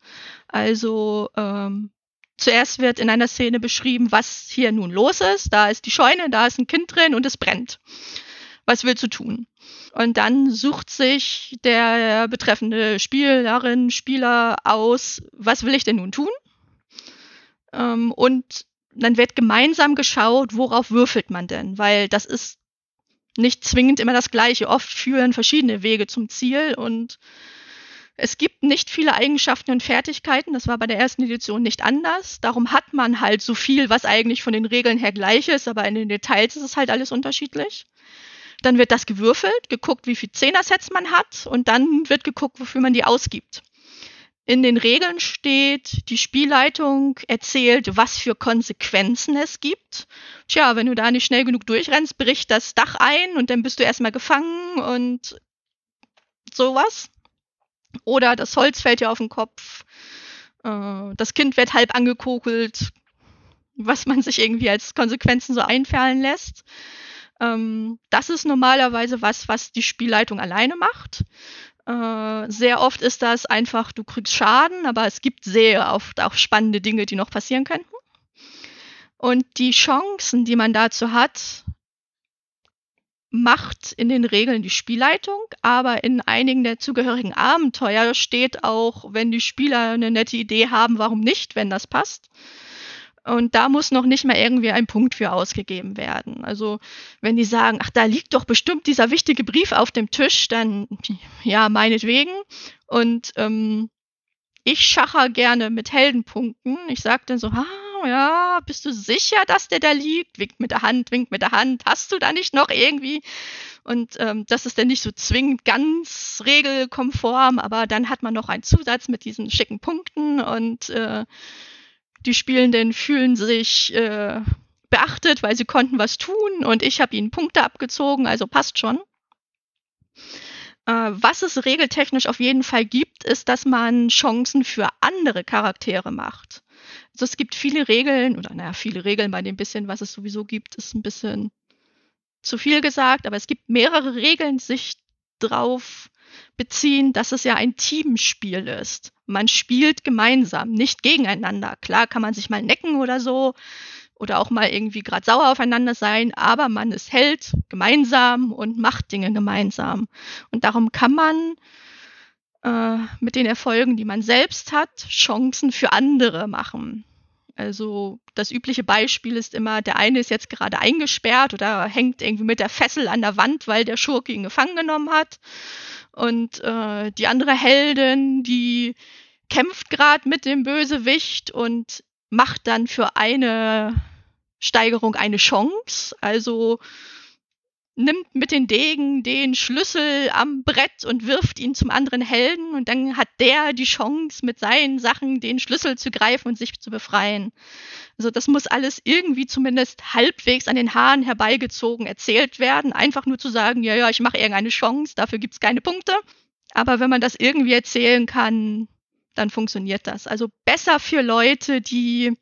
Also ähm, zuerst wird in einer Szene beschrieben, was hier nun los ist. Da ist die Scheune, da ist ein Kind drin und es brennt. Was willst du tun? Und dann sucht sich der betreffende Spielerin, Spieler aus, was will ich denn nun tun? Ähm, und dann wird gemeinsam geschaut, worauf würfelt man denn? Weil das ist nicht zwingend immer das Gleiche. Oft führen verschiedene Wege zum Ziel und es gibt nicht viele Eigenschaften und Fertigkeiten. Das war bei der ersten Edition nicht anders. Darum hat man halt so viel, was eigentlich von den Regeln her gleich ist, aber in den Details ist es halt alles unterschiedlich. Dann wird das gewürfelt, geguckt, wie viel Zehner-Sets man hat und dann wird geguckt, wofür man die ausgibt. In den Regeln steht, die Spielleitung erzählt, was für Konsequenzen es gibt. Tja, wenn du da nicht schnell genug durchrennst, bricht das Dach ein und dann bist du erstmal gefangen und sowas. Oder das Holz fällt dir auf den Kopf. Äh, das Kind wird halb angekokelt, was man sich irgendwie als Konsequenzen so einfallen lässt. Ähm, das ist normalerweise was, was die Spielleitung alleine macht. Äh, sehr oft ist das einfach, du kriegst Schaden, aber es gibt sehr oft auch spannende Dinge, die noch passieren könnten. Und die Chancen, die man dazu hat, macht in den Regeln die Spielleitung, aber in einigen der zugehörigen Abenteuer steht auch, wenn die Spieler eine nette Idee haben, warum nicht, wenn das passt. Und da muss noch nicht mal irgendwie ein Punkt für ausgegeben werden. Also wenn die sagen, ach, da liegt doch bestimmt dieser wichtige Brief auf dem Tisch, dann ja, meinetwegen. Und ähm, ich schacher gerne mit Heldenpunkten. Ich sage dann so, ah, ja, bist du sicher, dass der da liegt? Winkt mit der Hand, winkt mit der Hand. Hast du da nicht noch irgendwie? Und ähm, das ist dann nicht so zwingend ganz regelkonform, aber dann hat man noch einen Zusatz mit diesen schicken Punkten und äh, die Spielenden fühlen sich äh, beachtet, weil sie konnten was tun und ich habe ihnen Punkte abgezogen, also passt schon. Äh, was es regeltechnisch auf jeden Fall gibt, ist, dass man Chancen für andere Charaktere macht. Also es gibt viele Regeln, oder naja, viele Regeln bei dem bisschen, was es sowieso gibt, ist ein bisschen zu viel gesagt, aber es gibt mehrere Regeln, sich drauf beziehen, dass es ja ein Teamspiel ist. Man spielt gemeinsam, nicht gegeneinander. Klar kann man sich mal necken oder so oder auch mal irgendwie gerade sauer aufeinander sein, aber man ist Held gemeinsam und macht Dinge gemeinsam. Und darum kann man äh, mit den Erfolgen, die man selbst hat, Chancen für andere machen. Also das übliche Beispiel ist immer, der eine ist jetzt gerade eingesperrt oder hängt irgendwie mit der Fessel an der Wand, weil der Schurke ihn gefangen genommen hat. Und äh, die andere Heldin, die kämpft gerade mit dem Bösewicht und macht dann für eine Steigerung eine Chance. Also nimmt mit den Degen den Schlüssel am Brett und wirft ihn zum anderen Helden und dann hat der die Chance, mit seinen Sachen den Schlüssel zu greifen und sich zu befreien. Also das muss alles irgendwie zumindest halbwegs an den Haaren herbeigezogen erzählt werden. Einfach nur zu sagen, ja, ja, ich mache irgendeine Chance, dafür gibt's keine Punkte. Aber wenn man das irgendwie erzählen kann, dann funktioniert das. Also besser für Leute, die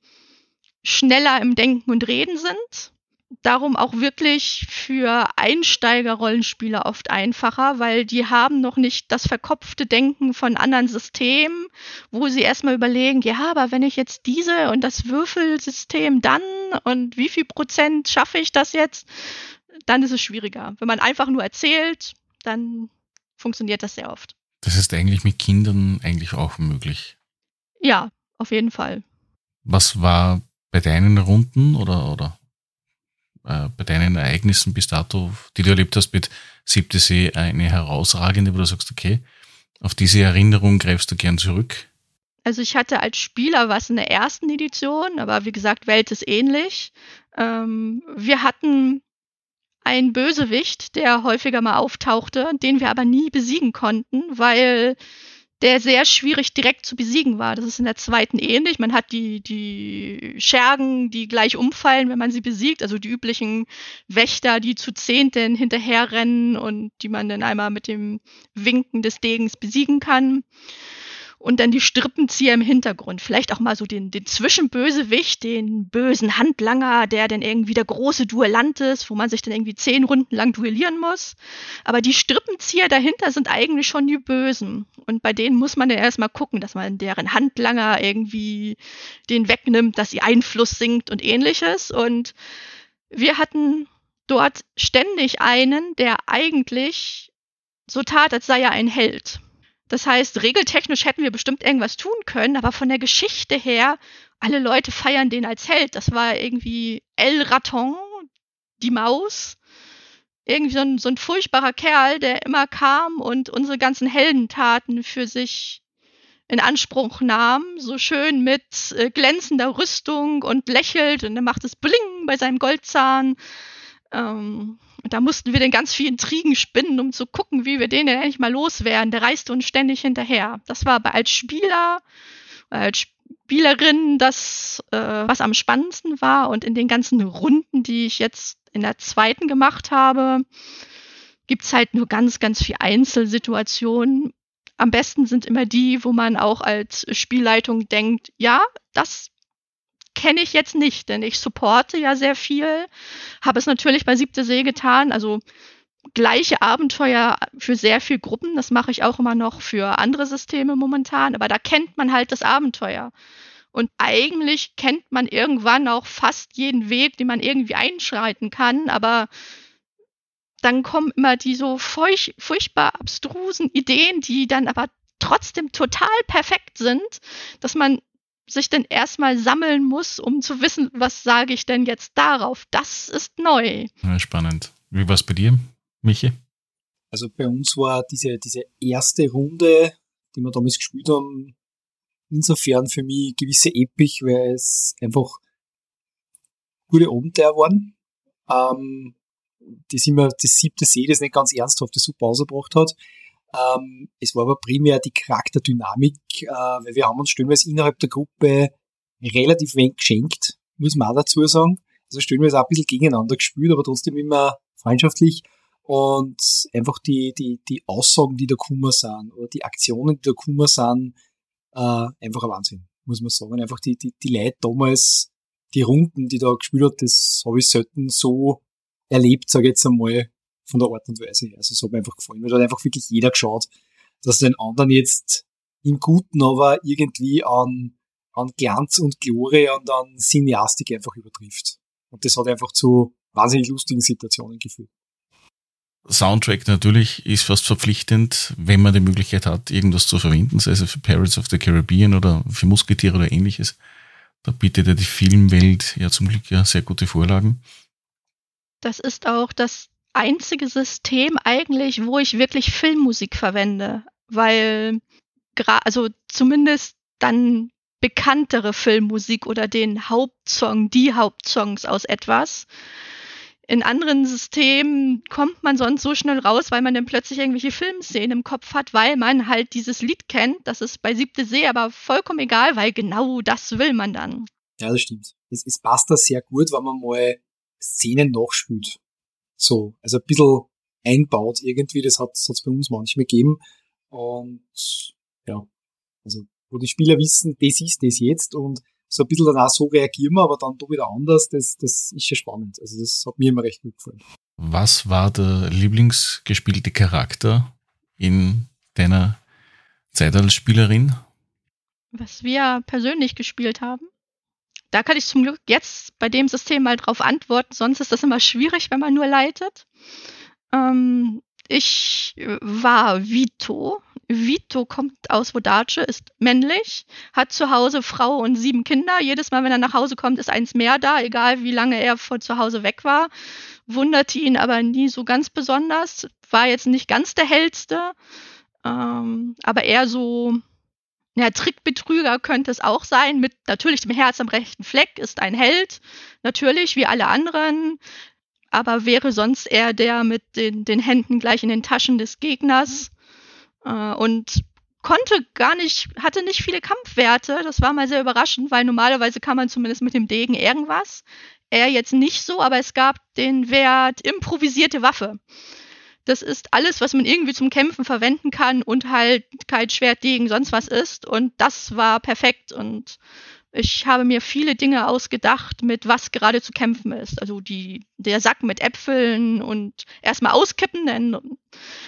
schneller im Denken und Reden sind darum auch wirklich für Einsteiger-Rollenspieler oft einfacher, weil die haben noch nicht das verkopfte Denken von anderen Systemen, wo sie erstmal überlegen, ja, aber wenn ich jetzt diese und das Würfelsystem dann und wie viel Prozent schaffe ich das jetzt, dann ist es schwieriger. Wenn man einfach nur erzählt, dann funktioniert das sehr oft. Das ist eigentlich mit Kindern eigentlich auch möglich. Ja, auf jeden Fall. Was war bei deinen Runden oder, oder äh, bei deinen Ereignissen bis dato, die du erlebt hast mit Siebte See, eine herausragende, wo du sagst, okay, auf diese Erinnerung greifst du gern zurück? Also ich hatte als Spieler was in der ersten Edition, aber wie gesagt, Welt ist ähnlich. Ähm, wir hatten einen Bösewicht, der häufiger mal auftauchte, den wir aber nie besiegen konnten, weil der sehr schwierig direkt zu besiegen war. Das ist in der zweiten ähnlich. Man hat die, die Schergen, die gleich umfallen, wenn man sie besiegt, also die üblichen Wächter, die zu Zehnten hinterherrennen und die man dann einmal mit dem Winken des Degens besiegen kann und dann die Strippenzieher im Hintergrund. Vielleicht auch mal so den, den Zwischenbösewicht, den bösen Handlanger, der dann irgendwie der große Duellant ist, wo man sich dann irgendwie zehn Runden lang duellieren muss. Aber die Strippenzieher dahinter sind eigentlich schon die Bösen. Und bei denen muss man dann erstmal gucken, dass man deren Handlanger irgendwie den wegnimmt, dass ihr Einfluss sinkt und ähnliches. Und wir hatten dort ständig einen, der eigentlich so tat, als sei er ein Held. Das heißt, regeltechnisch hätten wir bestimmt irgendwas tun können, aber von der Geschichte her, alle Leute feiern den als Held. Das war irgendwie El Raton, die Maus. Irgendwie so ein, so ein furchtbarer Kerl, der immer kam und unsere ganzen Heldentaten für sich in Anspruch nahm, so schön mit äh, glänzender Rüstung und lächelt und er macht es Bling bei seinem Goldzahn. Ähm, da mussten wir dann ganz viel Intrigen spinnen, um zu gucken, wie wir den denn endlich mal loswerden. Der reiste uns ständig hinterher. Das war aber als Spieler, als Spielerin das, äh, was am spannendsten war. Und in den ganzen Runden, die ich jetzt in der zweiten gemacht habe, gibt's halt nur ganz, ganz viel Einzelsituationen. Am besten sind immer die, wo man auch als Spielleitung denkt, ja, das kenne ich jetzt nicht, denn ich supporte ja sehr viel, habe es natürlich bei Siebte See getan, also gleiche Abenteuer für sehr viele Gruppen, das mache ich auch immer noch für andere Systeme momentan, aber da kennt man halt das Abenteuer. Und eigentlich kennt man irgendwann auch fast jeden Weg, den man irgendwie einschreiten kann, aber dann kommen immer die so furch furchtbar abstrusen Ideen, die dann aber trotzdem total perfekt sind, dass man sich denn erstmal sammeln muss, um zu wissen, was sage ich denn jetzt darauf. Das ist neu. Ja, spannend. Wie war es bei dir, Michi? Also bei uns war diese, diese erste Runde, die wir damals gespielt haben, insofern für mich gewisse Epic, weil es einfach gute Abenteuer waren. Ähm, das immer das siebte See, das nicht ganz ernsthaft das super ausgebracht hat. Ähm, es war aber primär die Charakterdynamik, äh, weil wir haben uns stellenweise innerhalb der Gruppe relativ wenig geschenkt, muss man auch dazu sagen. Also stellenweise auch ein bisschen gegeneinander gespielt, aber trotzdem immer freundschaftlich. Und einfach die, die, die Aussagen, die da kummer sind, oder die Aktionen, die da kummer sind, äh, einfach ein Wahnsinn, muss man sagen. Einfach die, die, die Leute damals, die Runden, die da gespielt hat, das habe ich selten so erlebt, sage ich jetzt einmal, von der Art und Weise her. Also es hat mir einfach gefallen. Mir hat einfach wirklich jeder geschaut, dass den anderen jetzt im Guten aber irgendwie an, an Glanz und Glorie und an Cineastik einfach übertrifft. Und das hat einfach zu wahnsinnig lustigen Situationen geführt. Soundtrack natürlich ist fast verpflichtend, wenn man die Möglichkeit hat, irgendwas zu verwenden, sei es für Pirates of the Caribbean oder für Musketiere oder ähnliches. Da bietet ja die Filmwelt ja zum Glück ja sehr gute Vorlagen. Das ist auch das einzige System eigentlich, wo ich wirklich Filmmusik verwende, weil also zumindest dann bekanntere Filmmusik oder den Hauptsong, die Hauptsongs aus etwas. In anderen Systemen kommt man sonst so schnell raus, weil man dann plötzlich irgendwelche Filmszenen im Kopf hat, weil man halt dieses Lied kennt. Das ist bei Siebte See aber vollkommen egal, weil genau das will man dann. Ja, das stimmt. Es, es passt da sehr gut, wenn man mal Szenen nachspielt. So, also ein bisschen einbaut irgendwie, das hat es bei uns manchmal gegeben. Und ja, also wo die Spieler wissen, das ist das jetzt und so ein bisschen danach so reagieren wir, aber dann doch wieder anders, das, das ist schon spannend. Also das hat mir immer recht gut gefallen. Was war der lieblingsgespielte Charakter in deiner Zeit als Spielerin? Was wir persönlich gespielt haben? Da kann ich zum Glück jetzt bei dem System mal drauf antworten, sonst ist das immer schwierig, wenn man nur leitet. Ähm, ich war Vito. Vito kommt aus Vodace, ist männlich, hat zu Hause Frau und sieben Kinder. Jedes Mal, wenn er nach Hause kommt, ist eins mehr da, egal wie lange er von zu Hause weg war. Wunderte ihn aber nie so ganz besonders. War jetzt nicht ganz der hellste, ähm, aber eher so ja, Trickbetrüger könnte es auch sein, mit natürlich dem Herz am rechten Fleck, ist ein Held, natürlich, wie alle anderen, aber wäre sonst eher der mit den, den Händen gleich in den Taschen des Gegners äh, und konnte gar nicht, hatte nicht viele Kampfwerte. Das war mal sehr überraschend, weil normalerweise kann man zumindest mit dem Degen irgendwas. Er jetzt nicht so, aber es gab den Wert improvisierte Waffe. Das ist alles, was man irgendwie zum Kämpfen verwenden kann und halt kein Schwert, Degen, sonst was ist. Und das war perfekt und ich habe mir viele Dinge ausgedacht, mit was gerade zu kämpfen ist. Also die, der Sack mit Äpfeln und erstmal auskippen, dann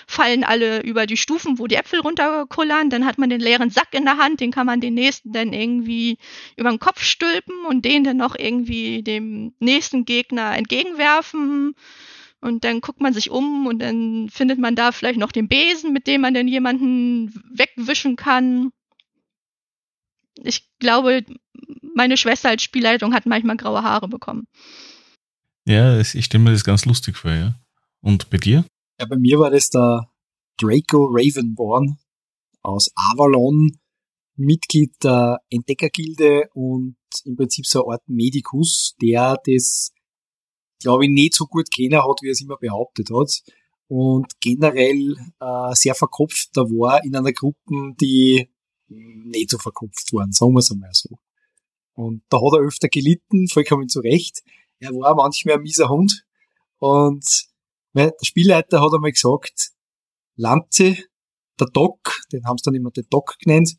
fallen alle über die Stufen, wo die Äpfel runterkullern. Dann hat man den leeren Sack in der Hand, den kann man den nächsten dann irgendwie über den Kopf stülpen und den dann noch irgendwie dem nächsten Gegner entgegenwerfen. Und dann guckt man sich um und dann findet man da vielleicht noch den Besen, mit dem man dann jemanden wegwischen kann ich glaube, meine Schwester als Spielleitung hat manchmal graue Haare bekommen. Ja, ich stelle mir das ganz lustig vor, ja. Und bei dir? Ja, bei mir war das der Draco Ravenborn aus Avalon, Mitglied der Entdeckergilde und im Prinzip so eine Art Medikus, der das, glaube ich, nicht so gut kennen hat, wie er es immer behauptet hat. Und generell äh, sehr verkopft da war in einer Gruppe, die nicht so verkopft waren, sagen wir es einmal so. Und da hat er öfter gelitten, vollkommen zu Recht. Er war manchmal ein mieser Hund. Und der Spielleiter hat einmal gesagt, Lanze, der Doc, den haben sie dann immer den Doc genannt,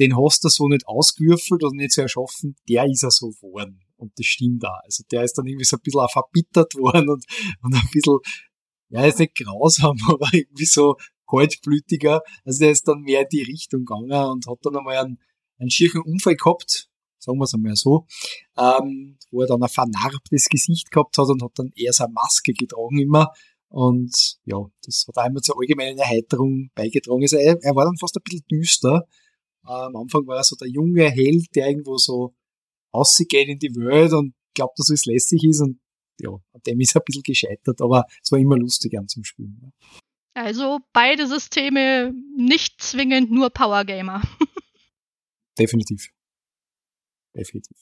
den hast du so nicht ausgewürfelt oder nicht so erschaffen, der ist er so geworden. Und das stimmt da. Also der ist dann irgendwie so ein bisschen auch verbittert worden und, und ein bisschen, ja, ist nicht grausam, aber irgendwie so kaltblütiger. Also der ist dann mehr in die Richtung gegangen und hat dann einmal einen, einen schierchen Unfall gehabt, sagen wir es einmal so, ähm, wo er dann ein vernarbtes Gesicht gehabt hat und hat dann eher so eine Maske getragen immer. Und ja, das hat einmal zur allgemeinen Erheiterung beigetragen. Also er, er war dann fast ein bisschen düster. Äh, am Anfang war er so der junge Held, der irgendwo so rausgeht in die Welt und glaubt, dass es lässig ist und ja, an dem ist er ein bisschen gescheitert, aber es war immer lustig an zum Spielen. Also beide Systeme nicht zwingend nur Power Gamer. Definitiv. Definitiv.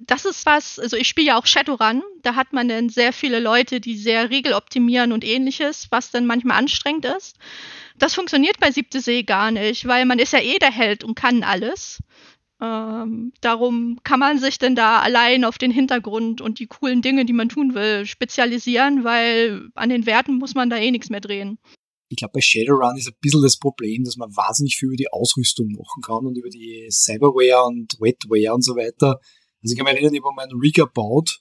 Das ist was, also ich spiele ja auch Shadowrun, da hat man dann sehr viele Leute, die sehr regeloptimieren und ähnliches, was dann manchmal anstrengend ist. Das funktioniert bei Siebte See gar nicht, weil man ist ja eh der Held und kann alles. Ähm, darum kann man sich denn da allein auf den Hintergrund und die coolen Dinge, die man tun will, spezialisieren, weil an den Werten muss man da eh nichts mehr drehen. Ich glaube, bei Shadowrun ist ein bisschen das Problem, dass man wahnsinnig viel über die Ausrüstung machen kann und über die Cyberware und Wetware und so weiter. Also ich kann mich erinnern, ich habe meinen Rig erbaut,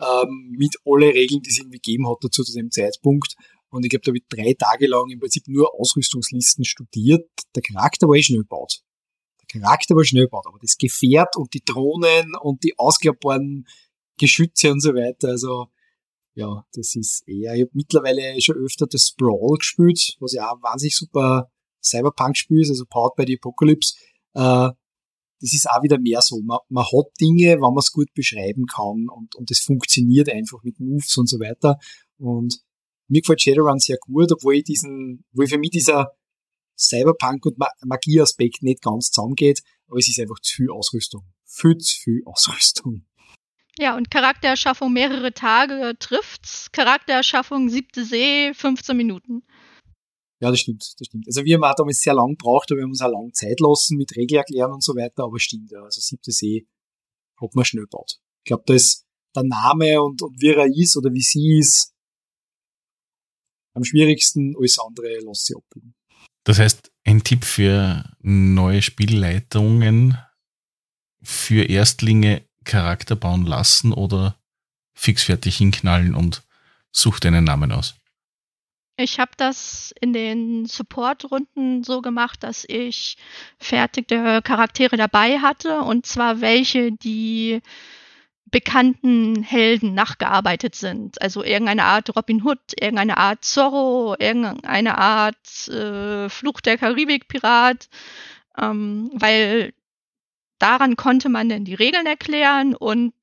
ähm, mit alle Regeln, die es irgendwie gegeben hat dazu zu dem Zeitpunkt. Und ich glaube, da habe ich drei Tage lang im Prinzip nur Ausrüstungslisten studiert. Der Charakter war eh schnell gebaut. Charakter war schnell gebaut, aber das Gefährt und die Drohnen und die ausklappbaren Geschütze und so weiter, also ja, das ist eher, ich habe mittlerweile schon öfter das Sprawl gespielt, was ja auch ein wahnsinnig super Cyberpunk-Spiel ist, also Powered by the Apocalypse. Äh, das ist auch wieder mehr so. Man, man hat Dinge, wenn man es gut beschreiben kann und, und das funktioniert einfach mit Moves und so weiter. Und mir gefällt Shadowrun sehr gut, obwohl ich diesen, wo ich für mich dieser Cyberpunk und Magieaspekt nicht ganz zusammengeht, aber es ist einfach zu viel Ausrüstung. Viel zu viel Ausrüstung. Ja, und Charaktererschaffung mehrere Tage trifft's. Charaktererschaffung siebte See, 15 Minuten. Ja, das stimmt, das stimmt. Also wir haben auch damals sehr lang gebraucht, aber wir haben uns auch lang Zeit lassen mit Regel erklären und so weiter, aber stimmt, ja. Also siebte See hat man schnell gebaut. Ich glaube, da ist der Name und, und wie er ist oder wie sie ist am schwierigsten, alles andere lässt sich abbilden. Das heißt, ein Tipp für neue Spielleitungen für Erstlinge Charakter bauen lassen oder fixfertig hinknallen und such deinen Namen aus. Ich habe das in den Support-Runden so gemacht, dass ich fertige Charaktere dabei hatte und zwar welche, die bekannten Helden nachgearbeitet sind. Also irgendeine Art Robin Hood, irgendeine Art Zorro, irgendeine Art äh, Fluch der Karibik-Pirat, ähm, weil daran konnte man dann die Regeln erklären und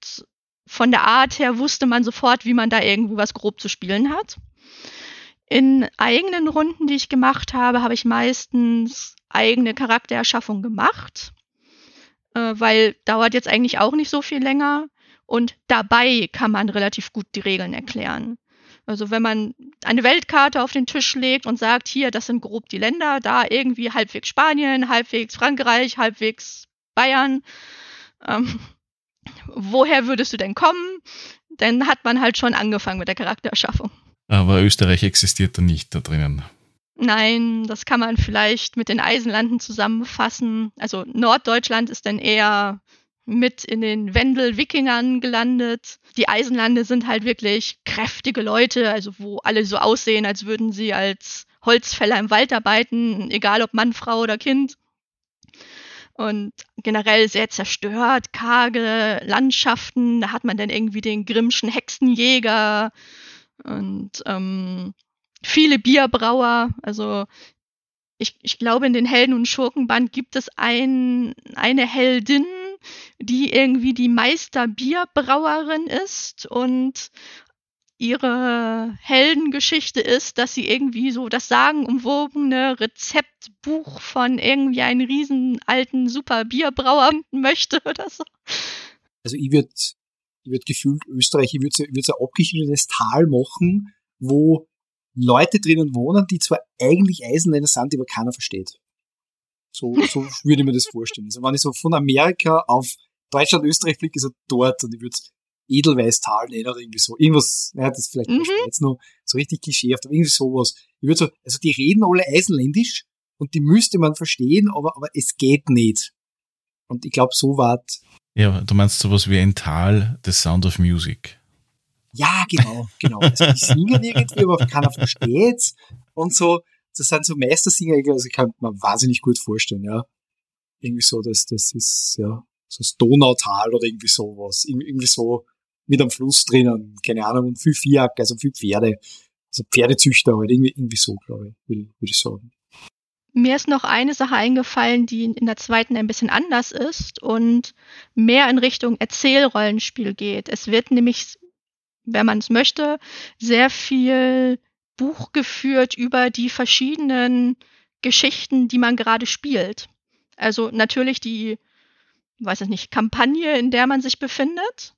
von der Art her wusste man sofort, wie man da irgendwie was grob zu spielen hat. In eigenen Runden, die ich gemacht habe, habe ich meistens eigene Charaktererschaffung gemacht, äh, weil dauert jetzt eigentlich auch nicht so viel länger. Und dabei kann man relativ gut die Regeln erklären. Also wenn man eine Weltkarte auf den Tisch legt und sagt, hier, das sind grob die Länder, da irgendwie halbwegs Spanien, halbwegs Frankreich, halbwegs Bayern, ähm, woher würdest du denn kommen? Dann hat man halt schon angefangen mit der Charaktererschaffung. Aber Österreich existiert da nicht da drinnen. Nein, das kann man vielleicht mit den Eisenlanden zusammenfassen. Also Norddeutschland ist dann eher mit in den Wendel-Wikingern gelandet. Die Eisenlande sind halt wirklich kräftige Leute, also wo alle so aussehen, als würden sie als Holzfäller im Wald arbeiten, egal ob Mann, Frau oder Kind. Und generell sehr zerstört, karge Landschaften. Da hat man dann irgendwie den Grimmschen Hexenjäger und ähm, viele Bierbrauer. Also ich, ich glaube, in den Helden- und Schurkenband gibt es ein, eine Heldin, die irgendwie die Meisterbierbrauerin ist und ihre Heldengeschichte ist, dass sie irgendwie so das sagenumwobene Rezeptbuch von irgendwie einem riesen alten super Bierbrauer möchte oder so. Also ich würde ich würd gefühlt Österreich, ich würde so, würd ein abgeschnittenes Tal machen, wo Leute drinnen wohnen, die zwar eigentlich Eisenländer sind, die aber keiner versteht. So, so würde ich mir das vorstellen. Also wenn ich so von Amerika auf Deutschland, Österreich fliege, so dort und ich würde Edelweißtal nennen oder irgendwie so. Irgendwas, ja, das ist vielleicht mhm. jetzt noch so richtig klischeehaft, aber irgendwie sowas. Ich würde so, also die reden alle eisenländisch und die müsste man verstehen, aber, aber es geht nicht. Und ich glaube, so war Ja, du meinst sowas wie ein Tal, The Sound of Music. Ja, genau, genau. Also die singen irgendwie, aber keiner versteht's und so das sind so Meistersinger, also ich kann mir wahnsinnig gut vorstellen, ja. Irgendwie so, das, das ist, ja, so das Donautal oder irgendwie sowas. Irgendwie so mit am Fluss drinnen, keine Ahnung, und viel Viehjagd, also viel Pferde. Also Pferdezüchter halt, irgendwie, irgendwie so, glaube ich, würde, würde ich sagen. Mir ist noch eine Sache eingefallen, die in der zweiten ein bisschen anders ist und mehr in Richtung Erzählrollenspiel geht. Es wird nämlich, wenn man es möchte, sehr viel Buch geführt über die verschiedenen Geschichten, die man gerade spielt. Also natürlich die, weiß ich nicht, Kampagne, in der man sich befindet.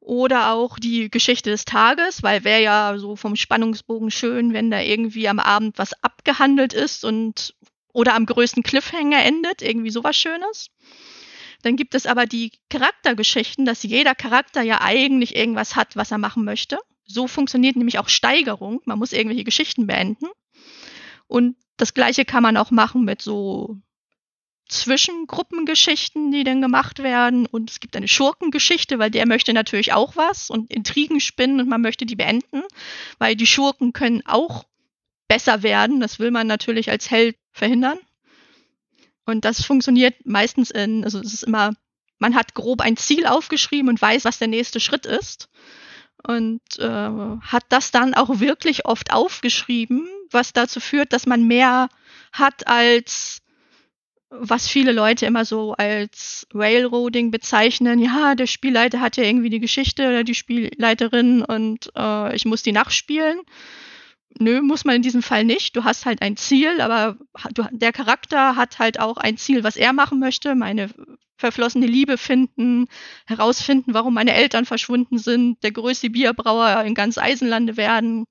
Oder auch die Geschichte des Tages, weil wäre ja so vom Spannungsbogen schön, wenn da irgendwie am Abend was abgehandelt ist und oder am größten Cliffhanger endet, irgendwie sowas Schönes. Dann gibt es aber die Charaktergeschichten, dass jeder Charakter ja eigentlich irgendwas hat, was er machen möchte. So funktioniert nämlich auch Steigerung. Man muss irgendwelche Geschichten beenden. Und das gleiche kann man auch machen mit so Zwischengruppengeschichten, die dann gemacht werden. Und es gibt eine Schurkengeschichte, weil der möchte natürlich auch was und Intrigen spinnen und man möchte die beenden, weil die Schurken können auch besser werden. Das will man natürlich als Held verhindern. Und das funktioniert meistens in, also es ist immer, man hat grob ein Ziel aufgeschrieben und weiß, was der nächste Schritt ist und äh, hat das dann auch wirklich oft aufgeschrieben, was dazu führt, dass man mehr hat als was viele Leute immer so als Railroading bezeichnen. Ja, der Spielleiter hat ja irgendwie die Geschichte oder die Spielleiterin und äh, ich muss die nachspielen. Nö, muss man in diesem Fall nicht. Du hast halt ein Ziel, aber du, der Charakter hat halt auch ein Ziel, was er machen möchte. Meine verflossene Liebe finden, herausfinden, warum meine Eltern verschwunden sind, der größte Bierbrauer in ganz Eisenlande werden.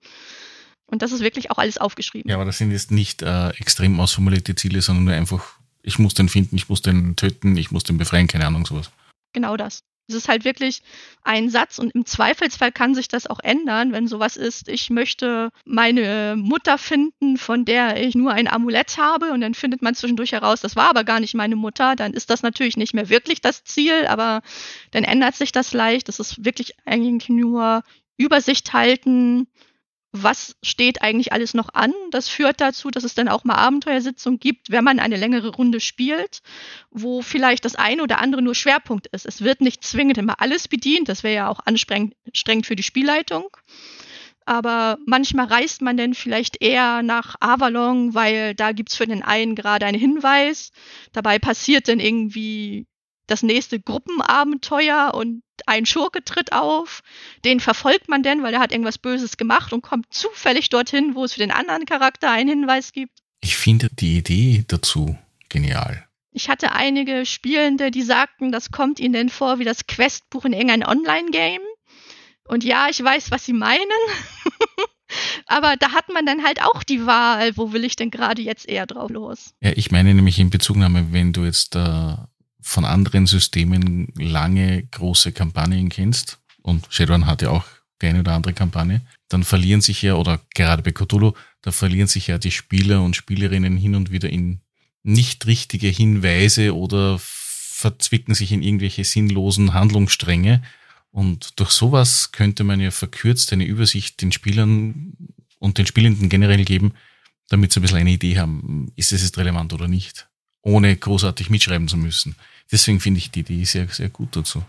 Und das ist wirklich auch alles aufgeschrieben. Ja, aber das sind jetzt nicht äh, extrem ausformulierte Ziele, sondern nur einfach, ich muss den finden, ich muss den töten, ich muss den befreien, keine Ahnung, sowas. Genau das. Es ist halt wirklich ein Satz und im Zweifelsfall kann sich das auch ändern, wenn sowas ist, ich möchte meine Mutter finden, von der ich nur ein Amulett habe und dann findet man zwischendurch heraus, das war aber gar nicht meine Mutter, dann ist das natürlich nicht mehr wirklich das Ziel, aber dann ändert sich das leicht. Das ist wirklich eigentlich nur Übersicht halten, was steht eigentlich alles noch an. Das führt dazu, dass es dann auch mal Abenteuersitzungen gibt, wenn man eine längere Runde spielt, wo vielleicht das eine oder andere nur Schwerpunkt ist. Es wird nicht zwingend immer alles bedient, das wäre ja auch anstrengend für die Spielleitung. Aber manchmal reist man dann vielleicht eher nach Avalon, weil da gibt's für den einen gerade einen Hinweis. Dabei passiert dann irgendwie das nächste Gruppenabenteuer und ein Schurke tritt auf, den verfolgt man denn, weil er hat irgendwas Böses gemacht und kommt zufällig dorthin, wo es für den anderen Charakter einen Hinweis gibt. Ich finde die Idee dazu genial. Ich hatte einige Spielende, die sagten, das kommt ihnen denn vor wie das Questbuch in irgendein Online-Game, Und ja, ich weiß, was Sie meinen. Aber da hat man dann halt auch die Wahl, wo will ich denn gerade jetzt eher drauf los? Ja, ich meine nämlich in Bezugnahme, wenn du jetzt äh, von anderen Systemen lange große Kampagnen kennst, und Shadowrun hat ja auch die eine oder andere Kampagne, dann verlieren sich ja, oder gerade bei Cthulhu, da verlieren sich ja die Spieler und Spielerinnen hin und wieder in nicht richtige Hinweise oder verzwicken sich in irgendwelche sinnlosen Handlungsstränge. Und durch sowas könnte man ja verkürzt eine Übersicht den Spielern und den Spielenden generell geben, damit sie ein bisschen eine Idee haben, ist es jetzt relevant oder nicht, ohne großartig mitschreiben zu müssen. Deswegen finde ich die Idee sehr, sehr gut dazu.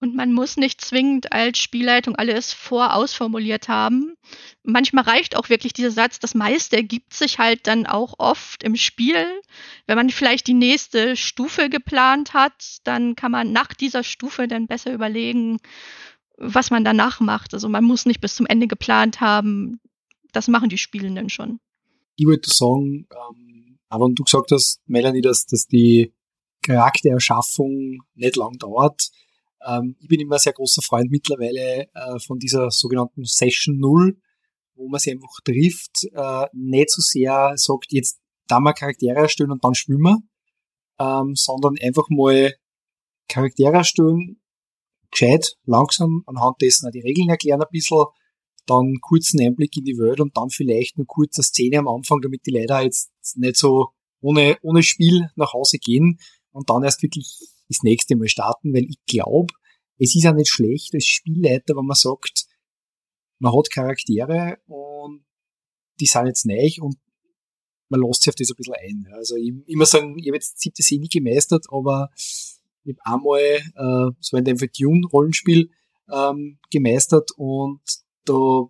Und man muss nicht zwingend als Spielleitung alles vorausformuliert haben. Manchmal reicht auch wirklich dieser Satz, das meiste ergibt sich halt dann auch oft im Spiel. Wenn man vielleicht die nächste Stufe geplant hat, dann kann man nach dieser Stufe dann besser überlegen, was man danach macht. Also man muss nicht bis zum Ende geplant haben. Das machen die Spielenden schon. Ich wollte sagen, ähm, aber wenn du gesagt hast, Melanie, dass, dass die Charaktererschaffung nicht lang dauert, ähm, ich bin immer sehr großer Freund mittlerweile äh, von dieser sogenannten Session Null, wo man sich einfach trifft, äh, nicht so sehr sagt, jetzt da mal Charaktere erstellen und dann schwimmen, ähm, sondern einfach mal Charaktere erstellen, gescheit, langsam, anhand dessen auch die Regeln erklären ein bisschen, dann kurzen Einblick in die Welt und dann vielleicht eine kurze Szene am Anfang, damit die Leute jetzt nicht so ohne, ohne Spiel nach Hause gehen und dann erst wirklich das nächste Mal starten, weil ich glaube, es ist ja nicht schlecht als Spielleiter, wenn man sagt, man hat Charaktere und die sind jetzt neu und man lässt sich auf das ein bisschen ein. Also ich immer sagen, ich habe jetzt siebte See nie gemeistert, aber ich habe einmal äh, so ein dem Dune-Rollenspiel ähm, gemeistert und da,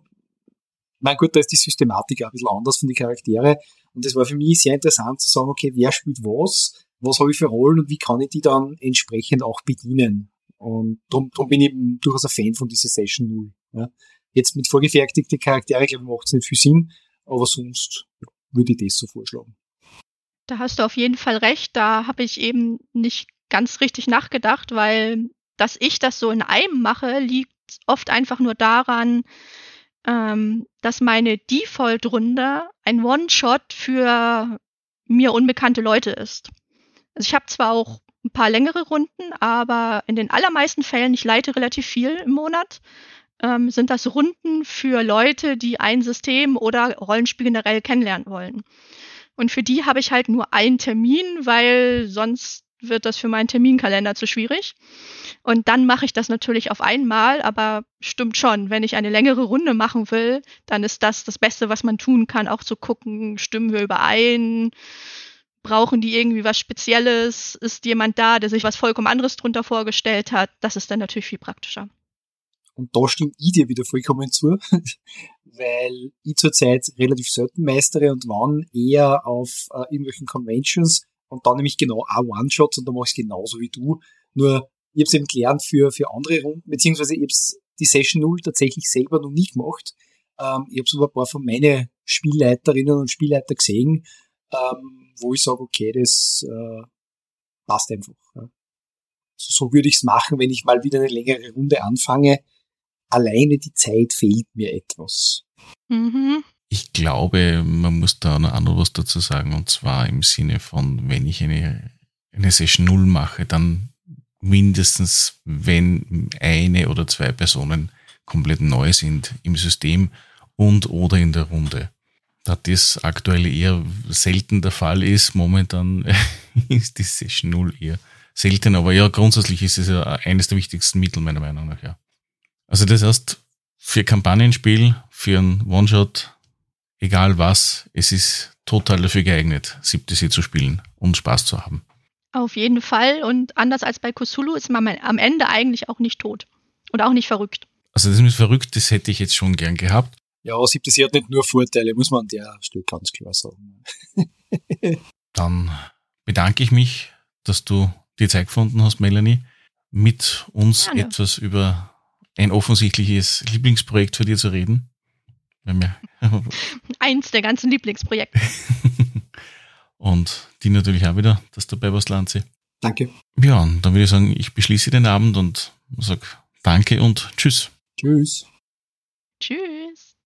mein Gott, da ist die Systematik auch ein bisschen anders von den Charaktere und das war für mich sehr interessant zu sagen, okay, wer spielt was, was habe ich für Rollen und wie kann ich die dann entsprechend auch bedienen. Und darum, darum bin ich durchaus ein Fan von dieser Session 0. Ja. Jetzt mit vorgefertigten Charaktere, glaube ich, macht es nicht viel Sinn, aber sonst würde ich das so vorschlagen. Da hast du auf jeden Fall recht. Da habe ich eben nicht ganz richtig nachgedacht, weil dass ich das so in einem mache, liegt oft einfach nur daran, ähm, dass meine Default-Runde ein One-Shot für mir unbekannte Leute ist. Also ich habe zwar auch ein paar längere Runden, aber in den allermeisten Fällen, ich leite relativ viel im Monat, ähm, sind das Runden für Leute, die ein System oder Rollenspiel generell kennenlernen wollen. Und für die habe ich halt nur einen Termin, weil sonst wird das für meinen Terminkalender zu schwierig. Und dann mache ich das natürlich auf einmal, aber stimmt schon, wenn ich eine längere Runde machen will, dann ist das das Beste, was man tun kann, auch zu gucken, stimmen wir überein, Brauchen die irgendwie was Spezielles? Ist jemand da, der sich was vollkommen anderes drunter vorgestellt hat? Das ist dann natürlich viel praktischer. Und da stimme ich dir wieder vollkommen zu, weil ich zurzeit relativ selten meistere und wann eher auf äh, irgendwelchen Conventions und dann nämlich genau auch One-Shots und da mache ich es genauso wie du. Nur ich habe es eben gelernt für, für andere Runden, beziehungsweise ich habe die Session 0 tatsächlich selber noch nie gemacht. Ähm, ich habe aber ein paar von meinen Spielleiterinnen und Spielleiter gesehen, ähm, wo ich sage, okay, das äh, passt einfach. Ja. So, so würde ich es machen, wenn ich mal wieder eine längere Runde anfange. Alleine die Zeit fehlt mir etwas. Mhm. Ich glaube, man muss da noch noch was dazu sagen, und zwar im Sinne von, wenn ich eine, eine Session Null mache, dann mindestens, wenn eine oder zwei Personen komplett neu sind im System und oder in der Runde da das aktuell eher selten der Fall ist, momentan ist die Session 0 eher selten, aber ja, grundsätzlich ist es ja eines der wichtigsten Mittel meiner Meinung nach, ja. Also das heißt, für Kampagnenspiel, für ein One-Shot, egal was, es ist total dafür geeignet, siebte See zu spielen und Spaß zu haben. Auf jeden Fall und anders als bei Kusulu ist man am Ende eigentlich auch nicht tot und auch nicht verrückt. Also das mit verrückt, das hätte ich jetzt schon gern gehabt ja, siebtes Jahr hat nicht nur Vorteile, muss man an der Stelle ganz klar sagen. Dann bedanke ich mich, dass du die Zeit gefunden hast, Melanie, mit uns Gerne. etwas über ein offensichtliches Lieblingsprojekt für dir zu reden. Eins der ganzen Lieblingsprojekte. und die natürlich auch wieder, dass du dabei warst, Lanze. Danke. Ja, dann würde ich sagen, ich beschließe den Abend und sage Danke und Tschüss. Tschüss. Tschüss.